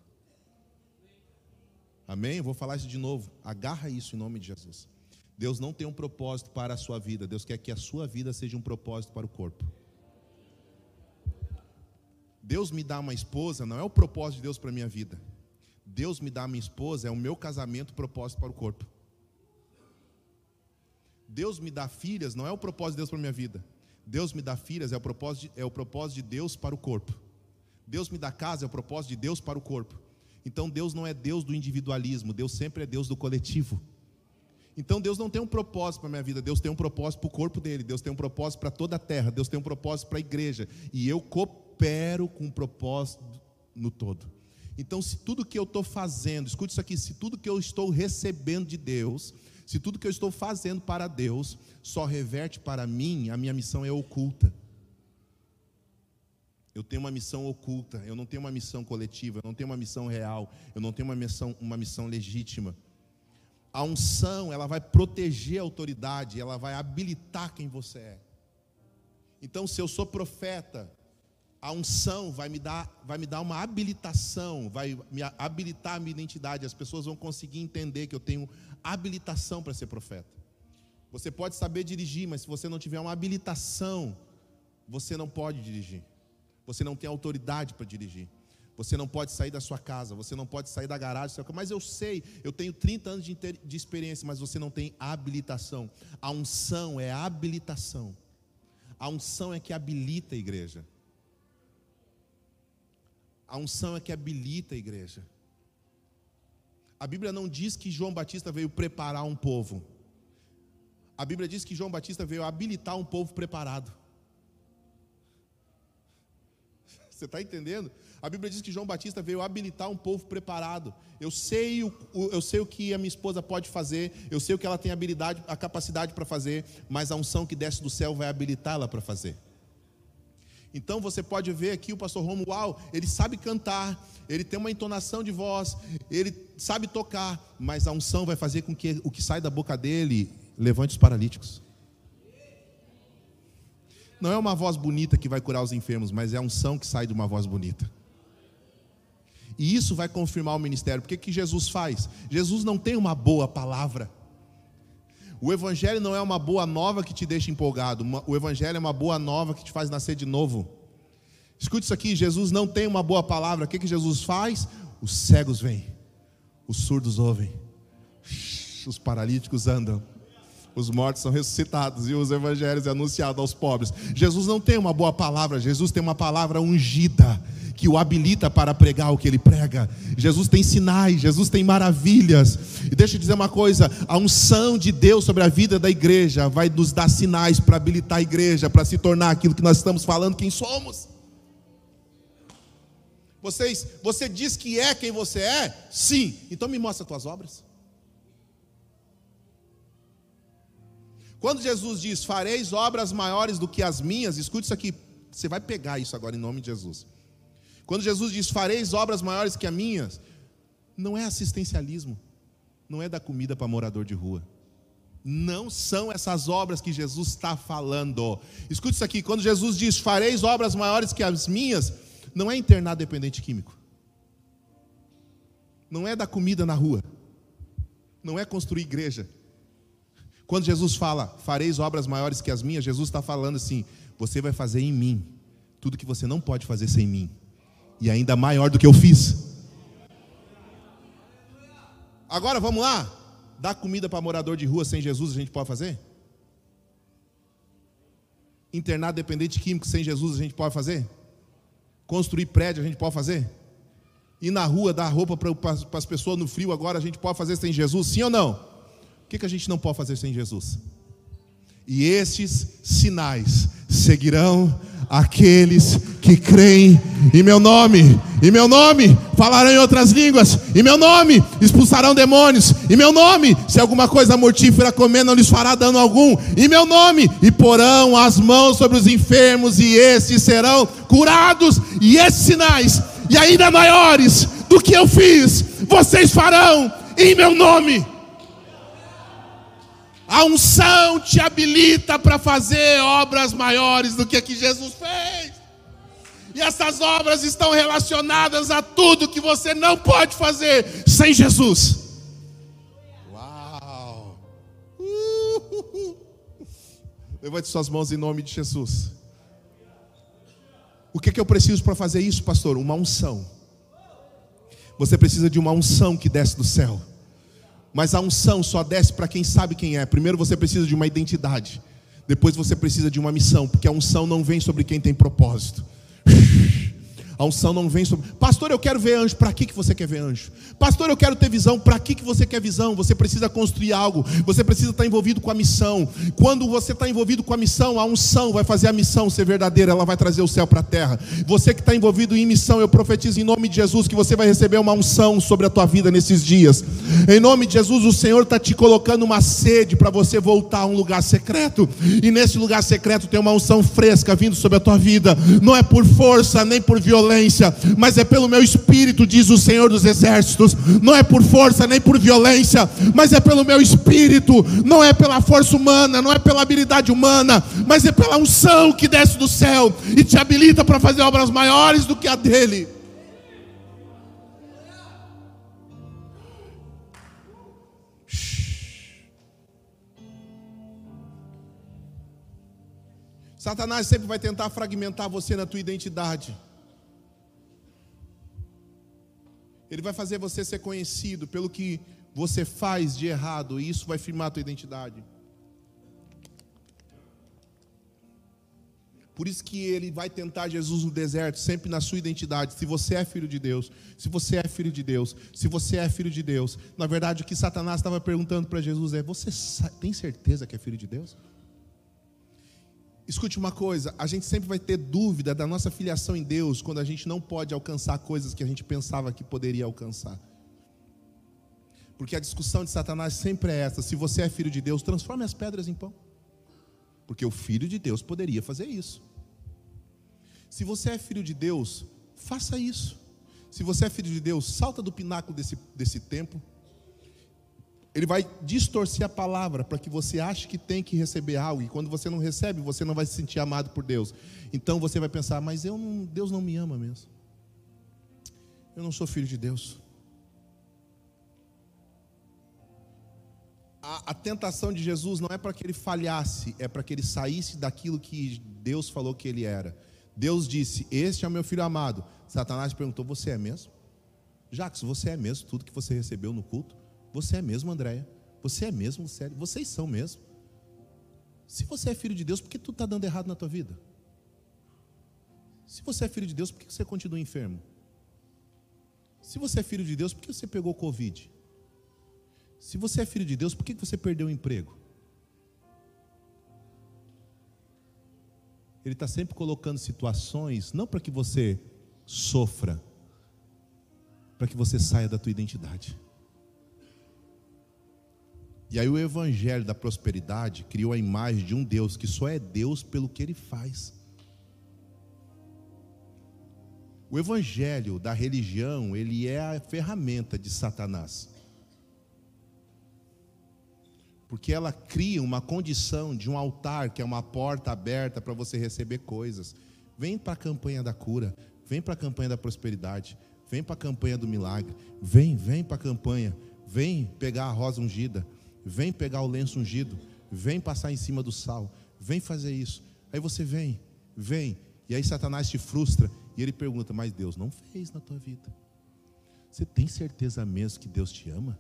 Amém? Eu vou falar isso de novo. Agarra isso em nome de Jesus. Deus não tem um propósito para a sua vida. Deus quer que a sua vida seja um propósito para o corpo. Deus me dá uma esposa não é o propósito de Deus para a minha vida. Deus me dá uma esposa é o meu casamento propósito para o corpo. Deus me dá filhas não é o propósito de Deus para a minha vida. Deus me dá filhas é o propósito de, é o propósito de Deus para o corpo. Deus me dá casa é o propósito de Deus para o corpo. Então Deus não é Deus do individualismo, Deus sempre é Deus do coletivo. Então Deus não tem um propósito para a minha vida, Deus tem um propósito para o corpo dele, Deus tem um propósito para toda a terra, Deus tem um propósito para a igreja. E eu coopero coopero com o propósito no todo. Então, se tudo que eu estou fazendo, escute isso aqui, se tudo que eu estou recebendo de Deus, se tudo que eu estou fazendo para Deus só reverte para mim, a minha missão é oculta. Eu tenho uma missão oculta, eu não tenho uma missão coletiva, eu não tenho uma missão real, eu não tenho uma missão, uma missão legítima. A unção, ela vai proteger a autoridade, ela vai habilitar quem você é. Então, se eu sou profeta, a unção vai me dar, vai me dar uma habilitação, vai me habilitar a minha identidade. As pessoas vão conseguir entender que eu tenho habilitação para ser profeta. Você pode saber dirigir, mas se você não tiver uma habilitação, você não pode dirigir. Você não tem autoridade para dirigir. Você não pode sair da sua casa, você não pode sair da garagem, mas eu sei, eu tenho 30 anos de, de experiência, mas você não tem habilitação. A unção é habilitação. A unção é que habilita a igreja. A unção é que habilita a igreja. A Bíblia não diz que João Batista veio preparar um povo. A Bíblia diz que João Batista veio habilitar um povo preparado. *laughs* Você está entendendo? A Bíblia diz que João Batista veio habilitar um povo preparado. Eu sei o, eu sei o que a minha esposa pode fazer, eu sei o que ela tem habilidade, a capacidade para fazer, mas a unção que desce do céu vai habilitá-la para fazer. Então você pode ver aqui o pastor Romo, uau, ele sabe cantar, ele tem uma entonação de voz, ele sabe tocar, mas a unção vai fazer com que o que sai da boca dele levante os paralíticos. Não é uma voz bonita que vai curar os enfermos, mas é a unção que sai de uma voz bonita. E isso vai confirmar o ministério. Porque que Jesus faz? Jesus não tem uma boa palavra. O Evangelho não é uma boa nova que te deixa empolgado. O Evangelho é uma boa nova que te faz nascer de novo. Escute isso aqui: Jesus não tem uma boa palavra. O que, que Jesus faz? Os cegos vêm, os surdos ouvem, os paralíticos andam, os mortos são ressuscitados e os evangelhos é anunciado aos pobres. Jesus não tem uma boa palavra, Jesus tem uma palavra ungida que o habilita para pregar o que ele prega. Jesus tem sinais, Jesus tem maravilhas. E deixa eu dizer uma coisa: a unção de Deus sobre a vida da igreja vai nos dar sinais para habilitar a igreja, para se tornar aquilo que nós estamos falando, quem somos. Vocês, você diz que é quem você é? Sim. Então me mostra as tuas obras. Quando Jesus diz: "Fareis obras maiores do que as minhas", escute isso aqui. Você vai pegar isso agora em nome de Jesus. Quando Jesus diz: "Fareis obras maiores que as minhas", não é assistencialismo. Não é dar comida para morador de rua. Não são essas obras que Jesus está falando. Escute isso aqui: quando Jesus diz: Fareis obras maiores que as minhas, não é internar dependente químico. Não é dar comida na rua. Não é construir igreja. Quando Jesus fala, fareis obras maiores que as minhas, Jesus está falando assim: você vai fazer em mim tudo que você não pode fazer sem mim, e ainda maior do que eu fiz. Agora vamos lá, dar comida para morador de rua sem Jesus a gente pode fazer? Internar dependente químico sem Jesus a gente pode fazer? Construir prédio a gente pode fazer? Ir na rua dar roupa para as pessoas no frio agora a gente pode fazer sem Jesus? Sim ou não? O que, que a gente não pode fazer sem Jesus? E estes sinais seguirão aqueles que creem em meu nome. Em meu nome falarão em outras línguas. Em meu nome expulsarão demônios. Em meu nome, se alguma coisa mortífera comer, não lhes fará dano algum. Em meu nome, e porão as mãos sobre os enfermos, e estes serão curados. E esses sinais, e ainda maiores do que eu fiz, vocês farão em meu nome. A unção te habilita para fazer obras maiores do que a que Jesus fez. E essas obras estão relacionadas a tudo que você não pode fazer sem Jesus. Uau! Uh, *laughs* Levante suas mãos em nome de Jesus. O que, é que eu preciso para fazer isso, pastor? Uma unção. Você precisa de uma unção que desce do céu. Mas a unção só desce para quem sabe quem é. Primeiro você precisa de uma identidade. Depois você precisa de uma missão, porque a unção não vem sobre quem tem propósito. A unção não vem sobre. Pastor, eu quero ver anjo. Para que, que você quer ver anjo? Pastor, eu quero ter visão. Para que, que você quer visão? Você precisa construir algo. Você precisa estar envolvido com a missão. Quando você está envolvido com a missão, a unção vai fazer a missão ser verdadeira. Ela vai trazer o céu para a terra. Você que está envolvido em missão, eu profetizo em nome de Jesus que você vai receber uma unção sobre a tua vida nesses dias. Em nome de Jesus, o Senhor está te colocando uma sede para você voltar a um lugar secreto. E nesse lugar secreto tem uma unção fresca vindo sobre a tua vida. Não é por força nem por violência violência, mas é pelo meu espírito, diz o Senhor dos Exércitos. Não é por força nem por violência, mas é pelo meu espírito. Não é pela força humana, não é pela habilidade humana, mas é pela unção que desce do céu e te habilita para fazer obras maiores do que a dele. Satanás sempre vai tentar fragmentar você na tua identidade. Ele vai fazer você ser conhecido pelo que você faz de errado, e isso vai firmar a tua identidade. Por isso que ele vai tentar Jesus no deserto, sempre na sua identidade. Se você é filho de Deus, se você é filho de Deus, se você é filho de Deus. Na verdade, o que Satanás estava perguntando para Jesus é: Você tem certeza que é filho de Deus? Escute uma coisa, a gente sempre vai ter dúvida da nossa filiação em Deus quando a gente não pode alcançar coisas que a gente pensava que poderia alcançar. Porque a discussão de Satanás sempre é essa: se você é filho de Deus, transforme as pedras em pão. Porque o filho de Deus poderia fazer isso. Se você é filho de Deus, faça isso. Se você é filho de Deus, salta do pináculo desse, desse templo. Ele vai distorcer a palavra para que você ache que tem que receber algo. E quando você não recebe, você não vai se sentir amado por Deus. Então você vai pensar, mas eu não, Deus não me ama mesmo. Eu não sou filho de Deus. a, a tentação de Jesus não é para que ele falhasse, é para que ele saísse daquilo que Deus falou que ele era. Deus disse: Este é o meu filho amado. Satanás perguntou: Você é mesmo? Jacques, você é mesmo tudo que você recebeu no culto? Você é mesmo, Andréia? Você é mesmo, sério? Vocês são mesmo? Se você é filho de Deus, por que tudo está dando errado na tua vida? Se você é filho de Deus, por que você continua enfermo? Se você é filho de Deus, por que você pegou Covid? Se você é filho de Deus, por que você perdeu o emprego? Ele está sempre colocando situações, não para que você sofra, para que você saia da tua identidade. E aí o evangelho da prosperidade criou a imagem de um Deus que só é Deus pelo que ele faz. O evangelho da religião, ele é a ferramenta de Satanás porque ela cria uma condição de um altar que é uma porta aberta para você receber coisas. Vem para a campanha da cura, vem para a campanha da prosperidade, vem para a campanha do milagre, vem, vem para a campanha, vem pegar a rosa ungida, vem pegar o lenço ungido, vem passar em cima do sal, vem fazer isso. Aí você vem, vem, e aí Satanás te frustra e ele pergunta: Mas Deus não fez na tua vida. Você tem certeza mesmo que Deus te ama?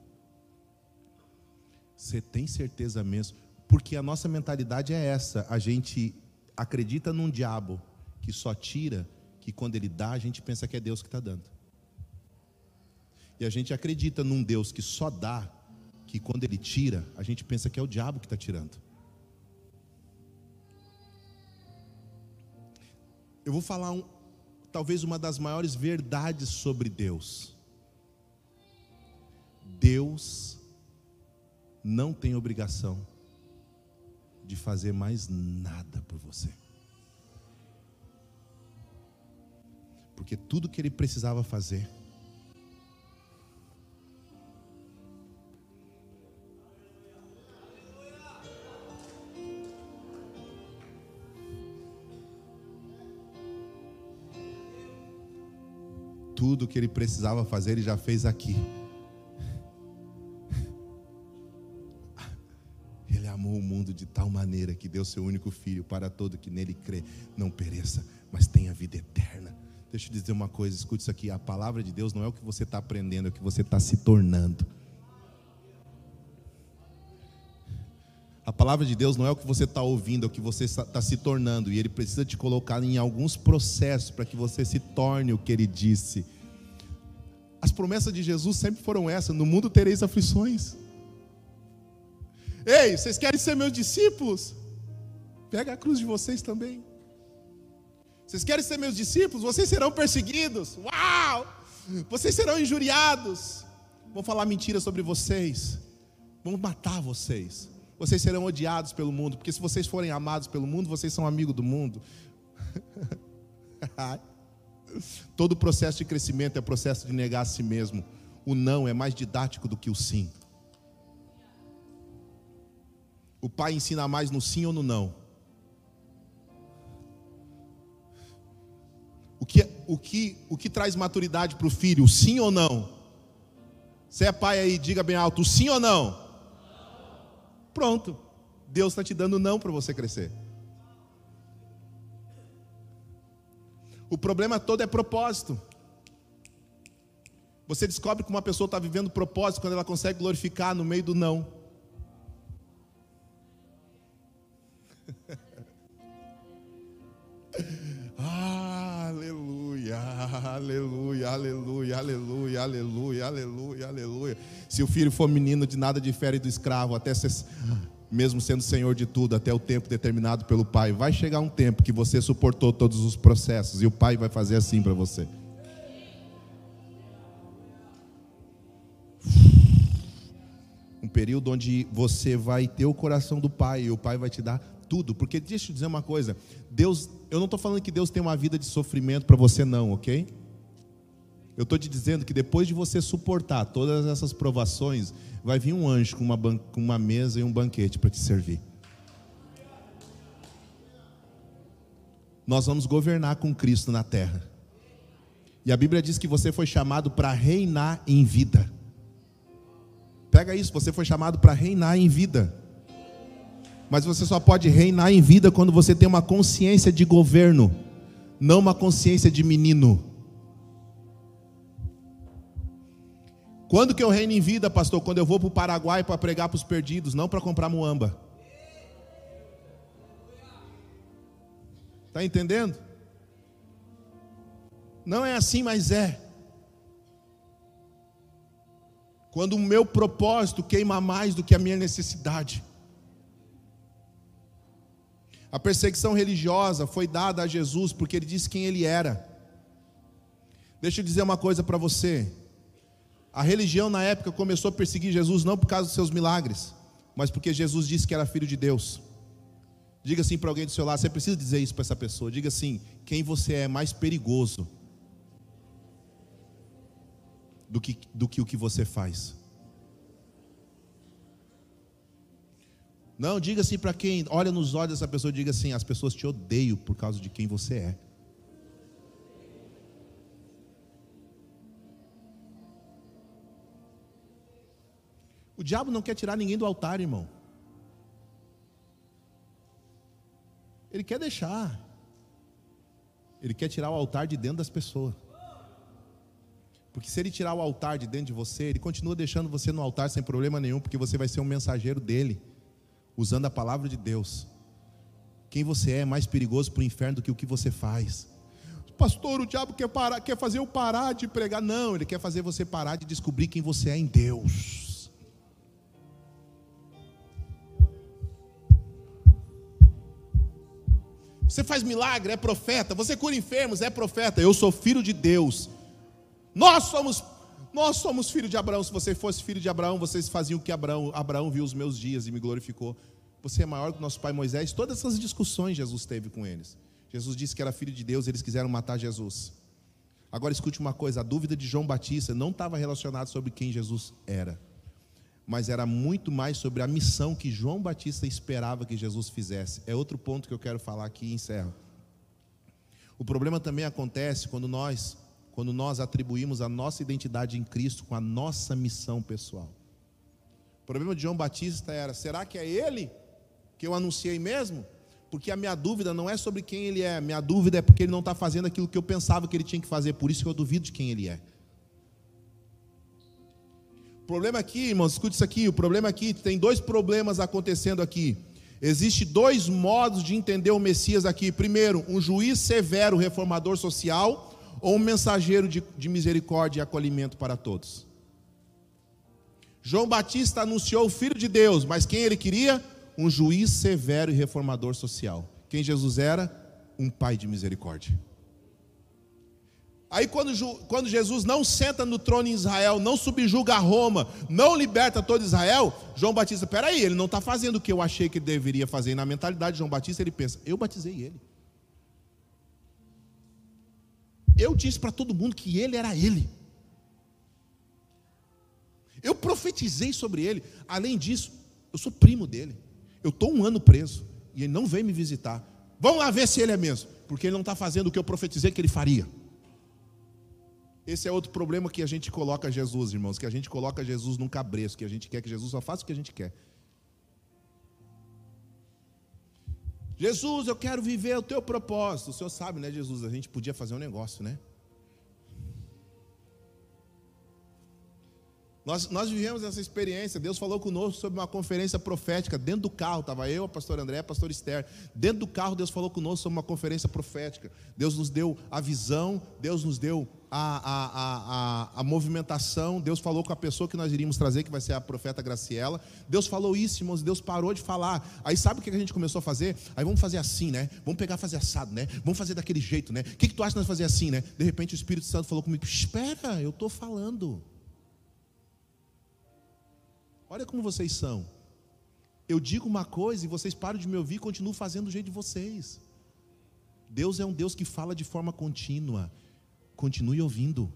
Você tem certeza mesmo? Porque a nossa mentalidade é essa: a gente acredita num diabo que só tira, que quando ele dá, a gente pensa que é Deus que está dando. E a gente acredita num Deus que só dá, que quando ele tira, a gente pensa que é o diabo que está tirando. Eu vou falar um, talvez uma das maiores verdades sobre Deus. Deus não tem obrigação de fazer mais nada por você. Porque tudo que ele precisava fazer, tudo que ele precisava fazer, ele já fez aqui. amou o mundo de tal maneira que deu seu único filho para todo que nele crê, não pereça, mas tenha vida eterna. Deixa eu dizer uma coisa, escute isso aqui: a palavra de Deus não é o que você está aprendendo, é o que você está se tornando. A palavra de Deus não é o que você está ouvindo, é o que você está se tornando, e Ele precisa te colocar em alguns processos para que você se torne o que Ele disse. As promessas de Jesus sempre foram essas: no mundo tereis aflições. Ei, vocês querem ser meus discípulos? Pega a cruz de vocês também. Vocês querem ser meus discípulos? Vocês serão perseguidos. Uau! Vocês serão injuriados. Vão falar mentiras sobre vocês. Vão matar vocês. Vocês serão odiados pelo mundo, porque se vocês forem amados pelo mundo, vocês são amigos do mundo. *laughs* Todo processo de crescimento é processo de negar a si mesmo. O não é mais didático do que o sim. O pai ensina mais no sim ou no não? O que, o que, o que traz maturidade para o filho? Sim ou não? Você é pai aí, diga bem alto: sim ou não? Pronto. Deus está te dando não para você crescer. O problema todo é propósito. Você descobre que uma pessoa está vivendo propósito quando ela consegue glorificar no meio do não. *laughs* aleluia, aleluia, aleluia, aleluia, aleluia, aleluia, aleluia. Se o filho for menino, de nada difere do escravo, até ser mesmo sendo senhor de tudo, até o tempo determinado pelo pai. Vai chegar um tempo que você suportou todos os processos e o pai vai fazer assim para você. Um período onde você vai ter o coração do pai e o pai vai te dar tudo, porque deixa eu dizer uma coisa, Deus, eu não estou falando que Deus tem uma vida de sofrimento para você não, ok? Eu estou te dizendo que depois de você suportar todas essas provações, vai vir um anjo com uma, com uma mesa e um banquete para te servir. Nós vamos governar com Cristo na terra. E a Bíblia diz que você foi chamado para reinar em vida. Pega isso, você foi chamado para reinar em vida. Mas você só pode reinar em vida quando você tem uma consciência de governo, não uma consciência de menino. Quando que eu reino em vida, pastor? Quando eu vou para o Paraguai para pregar para os perdidos, não para comprar muamba. Está entendendo? Não é assim, mas é. Quando o meu propósito queima mais do que a minha necessidade. A perseguição religiosa foi dada a Jesus porque ele disse quem ele era. Deixa eu dizer uma coisa para você. A religião na época começou a perseguir Jesus não por causa dos seus milagres, mas porque Jesus disse que era filho de Deus. Diga assim para alguém do seu lado, você precisa dizer isso para essa pessoa. Diga assim: quem você é mais perigoso do que, do que o que você faz. Não, diga assim para quem olha nos olhos dessa pessoa, diga assim: as pessoas te odeiam por causa de quem você é. O diabo não quer tirar ninguém do altar, irmão. Ele quer deixar. Ele quer tirar o altar de dentro das pessoas. Porque se ele tirar o altar de dentro de você, ele continua deixando você no altar sem problema nenhum, porque você vai ser um mensageiro dele usando a palavra de Deus. Quem você é é mais perigoso para o inferno do que o que você faz. Pastor, o diabo quer, parar, quer fazer eu parar de pregar. Não, ele quer fazer você parar de descobrir quem você é em Deus. Você faz milagre, é profeta. Você cura enfermos, é profeta. Eu sou filho de Deus. Nós somos nós somos filhos de Abraão. Se você fosse filho de Abraão, vocês faziam o que Abraão, Abraão viu os meus dias e me glorificou. Você é maior que nosso pai Moisés. Todas essas discussões Jesus teve com eles. Jesus disse que era filho de Deus, eles quiseram matar Jesus. Agora escute uma coisa: a dúvida de João Batista não estava relacionada sobre quem Jesus era, mas era muito mais sobre a missão que João Batista esperava que Jesus fizesse. É outro ponto que eu quero falar aqui e encerro. O problema também acontece quando nós quando nós atribuímos a nossa identidade em Cristo com a nossa missão pessoal. O problema de João Batista era: será que é ele que eu anunciei mesmo? Porque a minha dúvida não é sobre quem ele é, minha dúvida é porque ele não está fazendo aquilo que eu pensava que ele tinha que fazer, por isso que eu duvido de quem ele é. O problema aqui, irmãos, escute isso aqui: o problema aqui, tem dois problemas acontecendo aqui. Existem dois modos de entender o Messias aqui. Primeiro, um juiz severo, reformador social ou um mensageiro de, de misericórdia e acolhimento para todos? João Batista anunciou o Filho de Deus, mas quem ele queria? Um juiz severo e reformador social. Quem Jesus era? Um pai de misericórdia. Aí, quando, quando, Jesus não senta no trono em Israel, não subjuga Roma, não liberta todo Israel, João Batista, peraí, ele não está fazendo o que eu achei que ele deveria fazer. E na mentalidade de João Batista, ele pensa: eu batizei ele. Eu disse para todo mundo que ele era ele. Eu profetizei sobre ele. Além disso, eu sou primo dele. Eu estou um ano preso. E ele não vem me visitar. Vamos lá ver se ele é mesmo. Porque ele não está fazendo o que eu profetizei que ele faria. Esse é outro problema que a gente coloca Jesus, irmãos. Que a gente coloca Jesus num cabreço. Que a gente quer que Jesus só faça o que a gente quer. Jesus, eu quero viver o teu propósito. O senhor sabe, né, Jesus? A gente podia fazer um negócio, né? Nós, nós vivemos essa experiência. Deus falou conosco sobre uma conferência profética. Dentro do carro, estava eu, a pastor André, a pastor Esther. Dentro do carro, Deus falou conosco sobre uma conferência profética. Deus nos deu a visão, Deus nos deu a a, a, a, movimentação, Deus falou com a pessoa que nós iríamos trazer, que vai ser a profeta Graciela. Deus falou isso, irmãos, Deus parou de falar. Aí sabe o que a gente começou a fazer? Aí vamos fazer assim, né? Vamos pegar fazer assado, né? Vamos fazer daquele jeito, né? O que, que tu acha de nós fazer assim, né? De repente o Espírito Santo falou comigo: Espera, eu estou falando. Olha como vocês são. Eu digo uma coisa e vocês param de me ouvir e continuam fazendo do jeito de vocês. Deus é um Deus que fala de forma contínua. Continue ouvindo.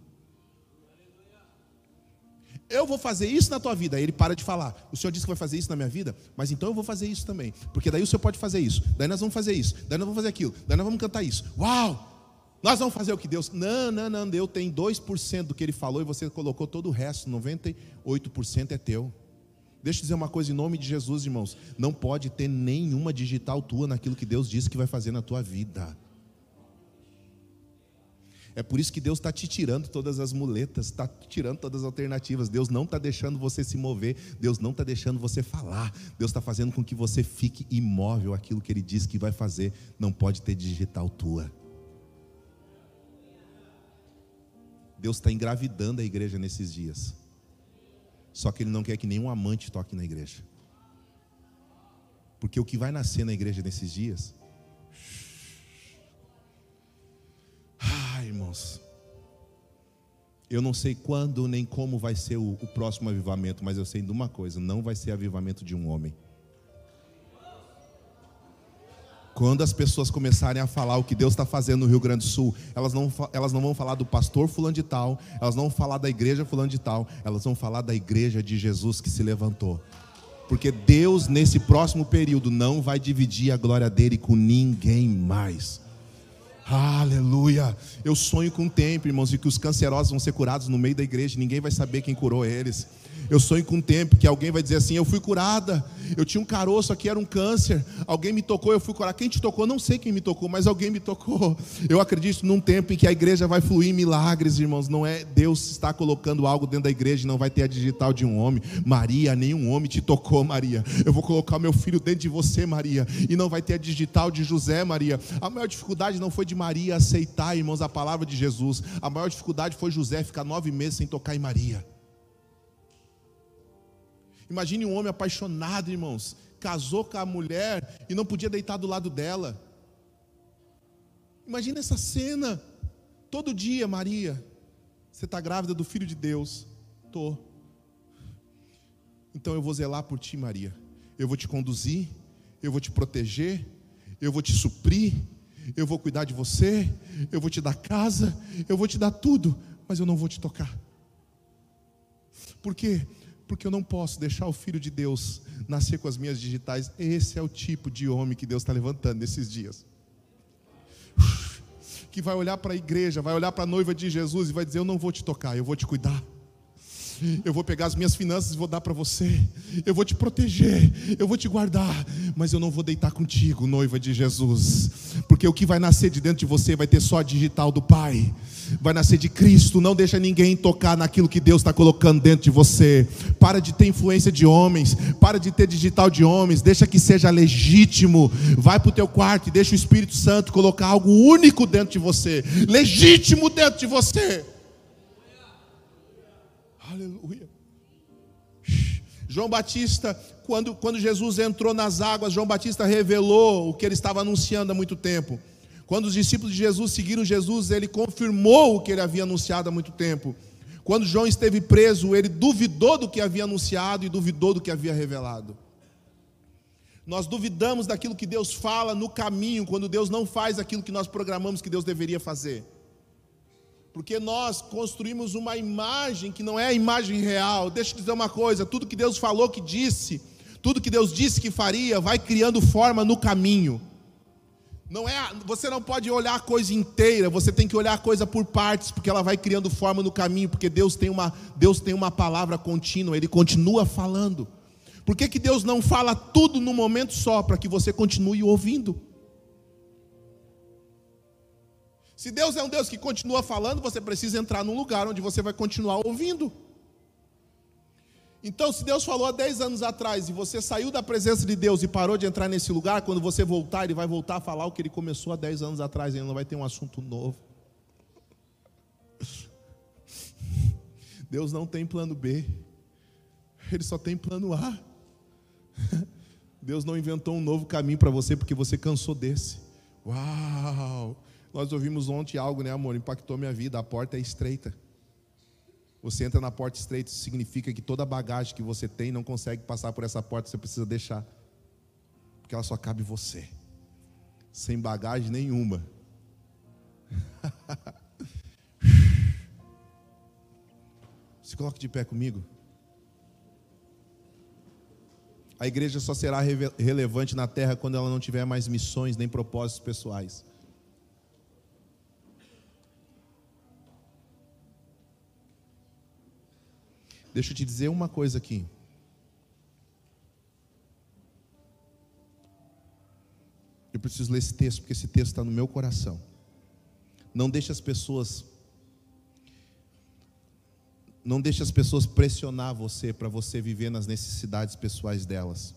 Eu vou fazer isso na tua vida. Aí ele para de falar. O Senhor disse que vai fazer isso na minha vida, mas então eu vou fazer isso também. Porque daí o Senhor pode fazer isso. Daí nós vamos fazer isso. Daí nós vamos fazer aquilo. Daí nós vamos cantar isso. Uau! Nós vamos fazer o que Deus. Não, não, não. Deus tem 2% do que ele falou e você colocou todo o resto. 98% é teu. Deixa eu dizer uma coisa em nome de Jesus, irmãos. Não pode ter nenhuma digital tua naquilo que Deus disse que vai fazer na tua vida. É por isso que Deus está te tirando todas as muletas, está tirando todas as alternativas. Deus não está deixando você se mover, Deus não está deixando você falar. Deus está fazendo com que você fique imóvel. Aquilo que Ele disse que vai fazer não pode ter digital tua. Deus está engravidando a igreja nesses dias. Só que Ele não quer que nenhum amante toque na igreja. Porque o que vai nascer na igreja nesses dias irmãos. Eu não sei quando nem como vai ser o, o, próximo avivamento, mas eu sei de uma coisa: não vai ser avivamento de um homem. Quando as pessoas começarem a falar o que Deus está fazendo no Rio Grande do Sul, elas não, elas não vão falar do pastor fulano de tal, elas não vão falar da igreja fulano de tal, elas vão falar da igreja de Jesus que se levantou. Porque Deus, nesse próximo período, não vai dividir a glória dele com ninguém mais. Aleluia. Eu sonho com o tempo, irmãos, de que os cancerosos vão ser curados no meio da igreja, ninguém vai saber quem curou eles. Eu sonho com um tempo que alguém vai dizer assim: Eu fui curada, eu tinha um caroço aqui, era um câncer. Alguém me tocou, eu fui curada. Quem te tocou? Não sei quem me tocou, mas alguém me tocou. Eu acredito num tempo em que a igreja vai fluir milagres, irmãos. Não é Deus está colocando algo dentro da igreja e não vai ter a digital de um homem. Maria, nenhum homem te tocou, Maria. Eu vou colocar meu filho dentro de você, Maria. E não vai ter a digital de José, Maria. A maior dificuldade não foi de Maria aceitar, irmãos, a palavra de Jesus. A maior dificuldade foi José ficar nove meses sem tocar em Maria. Imagine um homem apaixonado, irmãos, casou com a mulher e não podia deitar do lado dela. Imagine essa cena. Todo dia, Maria, você está grávida do filho de Deus. Tô. Então eu vou zelar por ti, Maria. Eu vou te conduzir, eu vou te proteger, eu vou te suprir, eu vou cuidar de você, eu vou te dar casa, eu vou te dar tudo, mas eu não vou te tocar. Por quê? Porque eu não posso deixar o filho de Deus nascer com as minhas digitais. Esse é o tipo de homem que Deus está levantando nesses dias. Que vai olhar para a igreja, vai olhar para a noiva de Jesus e vai dizer: Eu não vou te tocar, eu vou te cuidar. Eu vou pegar as minhas finanças e vou dar para você. Eu vou te proteger, eu vou te guardar, mas eu não vou deitar contigo, noiva de Jesus, porque o que vai nascer de dentro de você vai ter só a digital do Pai. Vai nascer de Cristo, não deixa ninguém tocar naquilo que Deus está colocando dentro de você. Para de ter influência de homens, para de ter digital de homens, deixa que seja legítimo. Vai para o teu quarto e deixa o Espírito Santo colocar algo único dentro de você, legítimo dentro de você. Aleluia. João Batista, quando, quando Jesus entrou nas águas, João Batista revelou o que ele estava anunciando há muito tempo. Quando os discípulos de Jesus seguiram Jesus, ele confirmou o que ele havia anunciado há muito tempo. Quando João esteve preso, ele duvidou do que havia anunciado e duvidou do que havia revelado. Nós duvidamos daquilo que Deus fala no caminho, quando Deus não faz aquilo que nós programamos que Deus deveria fazer. Porque nós construímos uma imagem que não é a imagem real. Deixa eu dizer uma coisa: tudo que Deus falou que disse, tudo que Deus disse que faria, vai criando forma no caminho. Não é, você não pode olhar a coisa inteira, você tem que olhar a coisa por partes, porque ela vai criando forma no caminho, porque Deus tem uma, Deus tem uma palavra contínua, ele continua falando. Por que, que Deus não fala tudo no momento só, para que você continue ouvindo? Se Deus é um Deus que continua falando, você precisa entrar num lugar onde você vai continuar ouvindo. Então, se Deus falou há 10 anos atrás e você saiu da presença de Deus e parou de entrar nesse lugar, quando você voltar, Ele vai voltar a falar o que Ele começou há 10 anos atrás, Ele não vai ter um assunto novo. *laughs* Deus não tem plano B, Ele só tem plano A. *laughs* Deus não inventou um novo caminho para você porque você cansou desse. Uau! Nós ouvimos ontem algo, né, amor? Impactou minha vida. A porta é estreita. Você entra na porta estreita, isso significa que toda a bagagem que você tem não consegue passar por essa porta, você precisa deixar. Porque ela só cabe você. Sem bagagem nenhuma. *laughs* Se coloque de pé comigo. A igreja só será relevante na terra quando ela não tiver mais missões nem propósitos pessoais. Deixa eu te dizer uma coisa aqui. Eu preciso ler esse texto, porque esse texto está no meu coração. Não deixe as pessoas. Não deixe as pessoas pressionar você para você viver nas necessidades pessoais delas.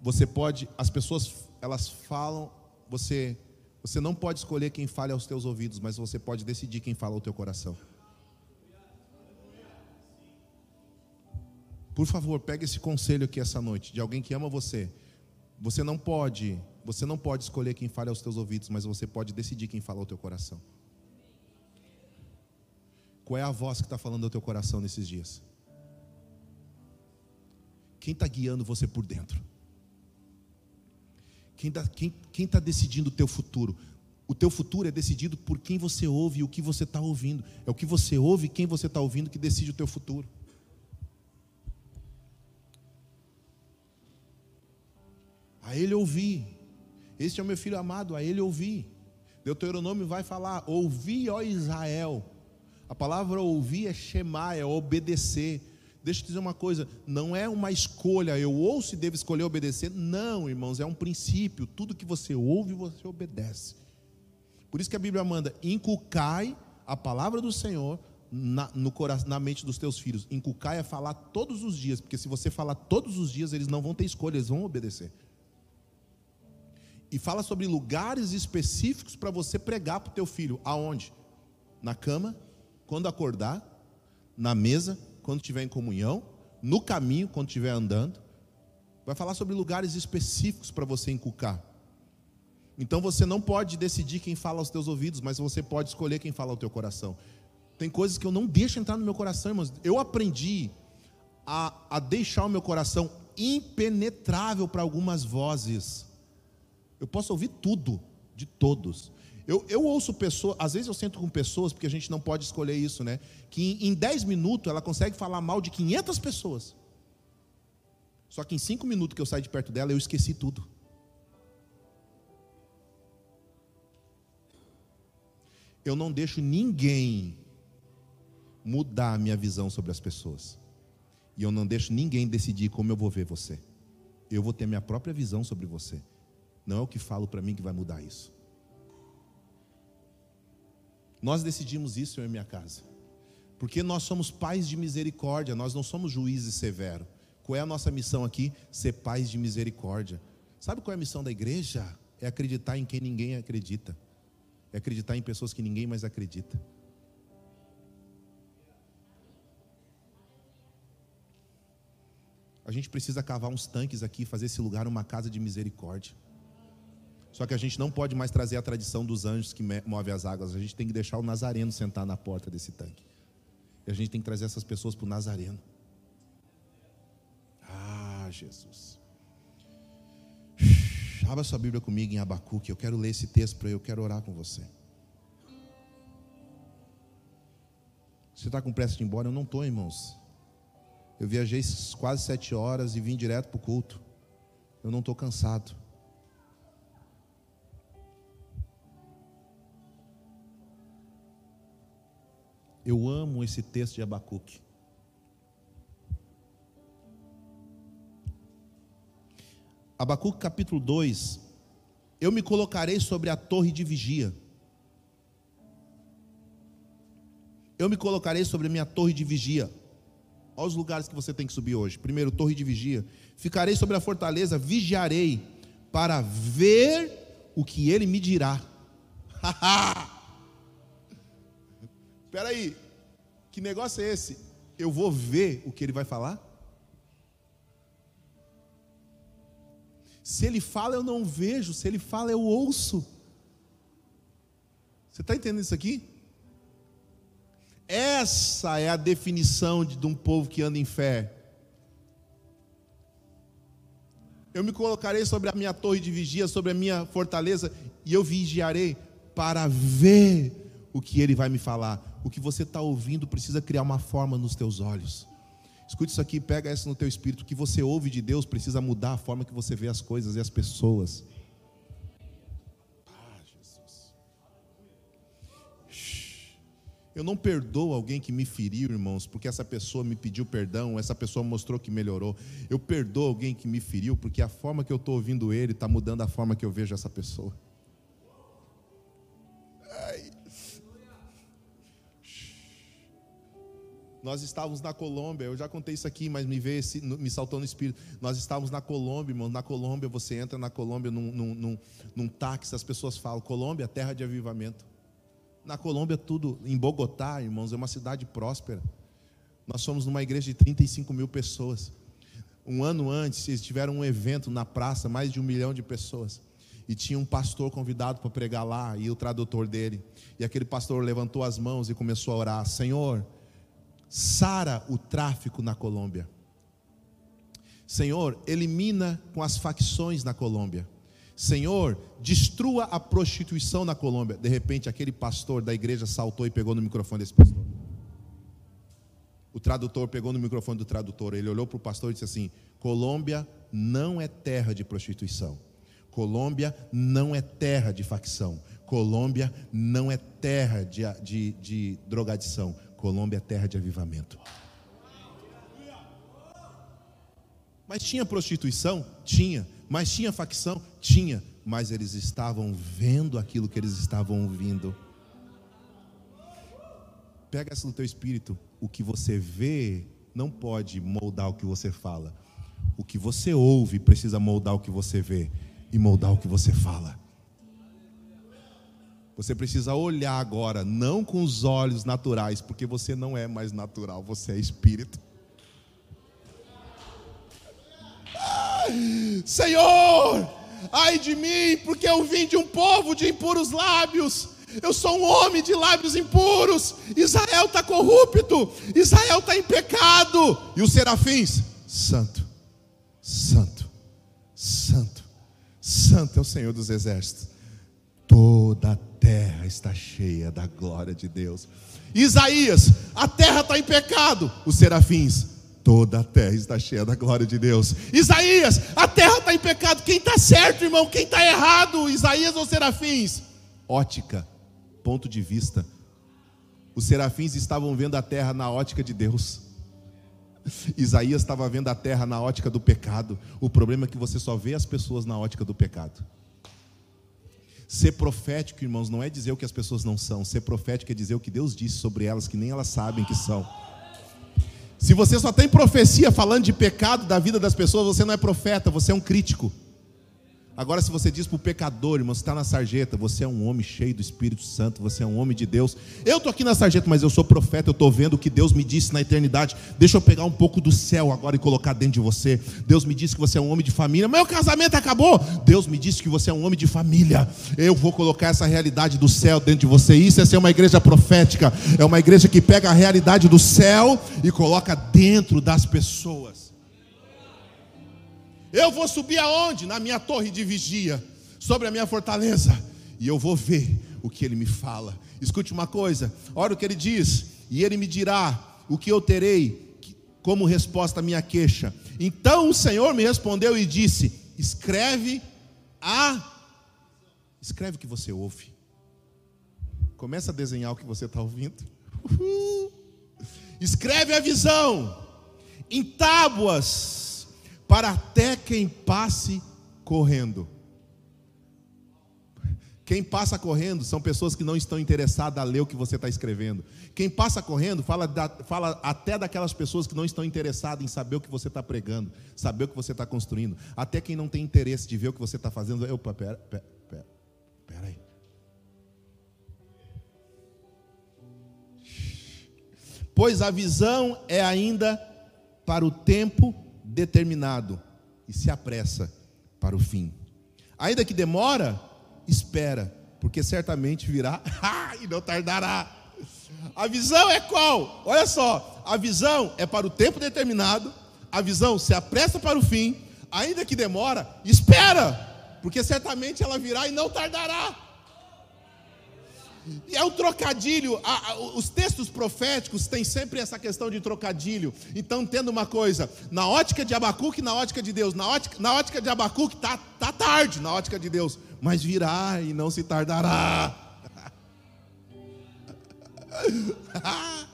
Você pode, as pessoas, elas falam, você, você não pode escolher quem fale aos teus ouvidos, mas você pode decidir quem fala ao teu coração. Por favor, pegue esse conselho aqui essa noite de alguém que ama você. Você não pode, você não pode escolher quem fala aos teus ouvidos, mas você pode decidir quem fala ao teu coração. Qual é a voz que está falando ao teu coração nesses dias? Quem está guiando você por dentro? Quem está quem, quem tá decidindo o teu futuro? O teu futuro é decidido por quem você ouve e o que você está ouvindo. É o que você ouve e quem você está ouvindo que decide o teu futuro. A ele ouvi. Este é o meu filho amado, a ele ouvi. Deuteronômio vai falar: ouvi, ó Israel. A palavra ouvir é chamar, é obedecer. Deixa eu te dizer uma coisa: não é uma escolha, eu ouço e devo escolher obedecer. Não, irmãos, é um princípio. Tudo que você ouve, você obedece. Por isso que a Bíblia manda: inculcai a palavra do Senhor na, no, na mente dos teus filhos. Inculcai é falar todos os dias, porque se você falar todos os dias, eles não vão ter escolha, eles vão obedecer e fala sobre lugares específicos para você pregar para o teu filho. Aonde? Na cama, quando acordar, na mesa, quando estiver em comunhão, no caminho, quando estiver andando. Vai falar sobre lugares específicos para você inculcar. Então você não pode decidir quem fala aos teus ouvidos, mas você pode escolher quem fala ao teu coração. Tem coisas que eu não deixo entrar no meu coração, irmãos. Eu aprendi a, a deixar o meu coração impenetrável para algumas vozes. Eu posso ouvir tudo, de todos. Eu, eu ouço pessoas, às vezes eu sento com pessoas, porque a gente não pode escolher isso, né? Que em, em 10 minutos ela consegue falar mal de 500 pessoas. Só que em 5 minutos que eu saio de perto dela, eu esqueci tudo. Eu não deixo ninguém mudar a minha visão sobre as pessoas. E eu não deixo ninguém decidir como eu vou ver você. Eu vou ter minha própria visão sobre você. Não é o que falo para mim que vai mudar isso. Nós decidimos isso em minha casa. Porque nós somos pais de misericórdia, nós não somos juízes severos. Qual é a nossa missão aqui? Ser pais de misericórdia. Sabe qual é a missão da igreja? É acreditar em quem ninguém acredita. É acreditar em pessoas que ninguém mais acredita. A gente precisa cavar uns tanques aqui, fazer esse lugar uma casa de misericórdia. Só que a gente não pode mais trazer a tradição dos anjos que movem as águas. A gente tem que deixar o Nazareno sentar na porta desse tanque. E a gente tem que trazer essas pessoas para o Nazareno. Ah, Jesus. Abra sua Bíblia comigo em Abacuque. Eu quero ler esse texto para eu quero orar com você. Você está com pressa de ir embora? Eu não estou, irmãos. Eu viajei quase sete horas e vim direto para o culto. Eu não estou cansado. Eu amo esse texto de Abacuque. Abacuque capítulo 2. Eu me colocarei sobre a torre de vigia. Eu me colocarei sobre a minha torre de vigia. Olha os lugares que você tem que subir hoje. Primeiro, torre de vigia. Ficarei sobre a fortaleza, vigiarei para ver o que ele me dirá. *laughs* Espera aí, que negócio é esse? Eu vou ver o que ele vai falar? Se ele fala, eu não vejo. Se ele fala, eu ouço. Você está entendendo isso aqui? Essa é a definição de, de um povo que anda em fé. Eu me colocarei sobre a minha torre de vigia, sobre a minha fortaleza, e eu vigiarei para ver o que ele vai me falar. O que você está ouvindo precisa criar uma forma nos teus olhos. Escute isso aqui, pega isso no teu espírito. O que você ouve de Deus precisa mudar a forma que você vê as coisas e as pessoas. Ah, Jesus. Eu não perdoo alguém que me feriu, irmãos, porque essa pessoa me pediu perdão, essa pessoa mostrou que melhorou. Eu perdoo alguém que me feriu, porque a forma que eu estou ouvindo ele está mudando a forma que eu vejo essa pessoa. Nós estávamos na Colômbia, eu já contei isso aqui, mas me veio me saltou no espírito. Nós estávamos na Colômbia, irmão. Na Colômbia, você entra na Colômbia num, num, num, num táxi, as pessoas falam: Colômbia, terra de avivamento. Na Colômbia, tudo. Em Bogotá, irmãos, é uma cidade próspera. Nós somos numa igreja de 35 mil pessoas. Um ano antes, eles tiveram um evento na praça, mais de um milhão de pessoas. E tinha um pastor convidado para pregar lá, e o tradutor dele. E aquele pastor levantou as mãos e começou a orar: Senhor sara o tráfico na Colômbia. Senhor, elimina com as facções na Colômbia. Senhor, destrua a prostituição na Colômbia. De repente, aquele pastor da igreja saltou e pegou no microfone desse pastor. O tradutor pegou no microfone do tradutor. Ele olhou para o pastor e disse assim: Colômbia não é terra de prostituição. Colômbia não é terra de facção. Colômbia não é terra de, de, de drogadição. Colômbia é terra de avivamento. Mas tinha prostituição? Tinha. Mas tinha facção? Tinha. Mas eles estavam vendo aquilo que eles estavam ouvindo. Pega isso no teu espírito. O que você vê não pode moldar o que você fala. O que você ouve precisa moldar o que você vê e moldar o que você fala. Você precisa olhar agora, não com os olhos naturais, porque você não é mais natural, você é espírito. Senhor, ai de mim, porque eu vim de um povo de impuros lábios. Eu sou um homem de lábios impuros. Israel está corrupto. Israel está em pecado. E os serafins, santo, santo, santo, santo é o Senhor dos exércitos. Toda a terra está cheia da glória de Deus. Isaías, a terra está em pecado. Os serafins, toda a terra está cheia da glória de Deus. Isaías, a terra está em pecado. Quem está certo, irmão? Quem está errado? Isaías ou serafins? Ótica, ponto de vista. Os serafins estavam vendo a terra na ótica de Deus. Isaías estava vendo a terra na ótica do pecado. O problema é que você só vê as pessoas na ótica do pecado. Ser profético, irmãos, não é dizer o que as pessoas não são. Ser profético é dizer o que Deus disse sobre elas, que nem elas sabem que são. Se você só tem profecia falando de pecado da vida das pessoas, você não é profeta, você é um crítico. Agora, se você diz para o pecador, irmão, você está na sarjeta, você é um homem cheio do Espírito Santo, você é um homem de Deus. Eu estou aqui na sarjeta, mas eu sou profeta, eu estou vendo o que Deus me disse na eternidade. Deixa eu pegar um pouco do céu agora e colocar dentro de você. Deus me disse que você é um homem de família. Meu casamento acabou. Deus me disse que você é um homem de família. Eu vou colocar essa realidade do céu dentro de você. Isso é ser uma igreja profética. É uma igreja que pega a realidade do céu e coloca dentro das pessoas. Eu vou subir aonde? Na minha torre de vigia, sobre a minha fortaleza, e eu vou ver o que ele me fala. Escute uma coisa, olha o que ele diz, e ele me dirá o que eu terei como resposta à minha queixa. Então o Senhor me respondeu e disse: Escreve a. Escreve o que você ouve. Começa a desenhar o que você está ouvindo. Uhul. Escreve a visão em tábuas para até quem passe correndo. Quem passa correndo são pessoas que não estão interessadas a ler o que você está escrevendo. Quem passa correndo fala, da, fala até daquelas pessoas que não estão interessadas em saber o que você está pregando, saber o que você está construindo. Até quem não tem interesse de ver o que você está fazendo. Opa, pera, pera, pera, pera aí. pois a visão é ainda para o tempo determinado e se apressa para o fim. Ainda que demora, espera, porque certamente virá *laughs* e não tardará. A visão é qual? Olha só, a visão é para o tempo determinado, a visão se apressa para o fim, ainda que demora, espera, porque certamente ela virá e não tardará. É um trocadilho. Os textos proféticos têm sempre essa questão de trocadilho. Então, tendo uma coisa, na ótica de Abacuque e na ótica de Deus. Na ótica, na ótica de Abacuque está tá tarde, na ótica de Deus. Mas virá e não se tardará. *laughs*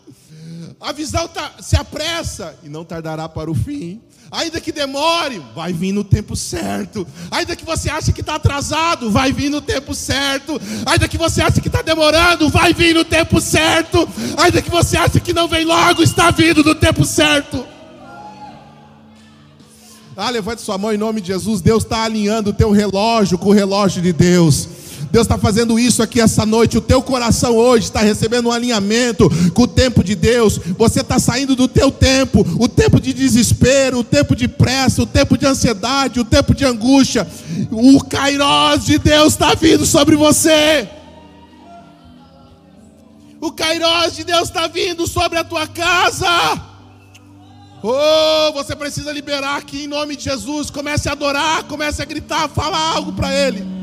A visão tá, se apressa e não tardará para o fim. Ainda que demore, vai vir no tempo certo. Ainda que você ache que está atrasado, vai vir no tempo certo. Ainda que você ache que está demorando, vai vir no tempo certo. Ainda que você ache que não vem logo, está vindo no tempo certo. Ah, levante sua mão em nome de Jesus. Deus está alinhando o teu relógio com o relógio de Deus. Deus está fazendo isso aqui essa noite. O teu coração hoje está recebendo um alinhamento com o tempo de Deus. Você está saindo do teu tempo, o tempo de desespero, o tempo de pressa, o tempo de ansiedade, o tempo de angústia. O Kairós de Deus está vindo sobre você. O Kairós de Deus está vindo sobre a tua casa. Oh, você precisa liberar aqui em nome de Jesus. Comece a adorar, comece a gritar, fala algo para Ele.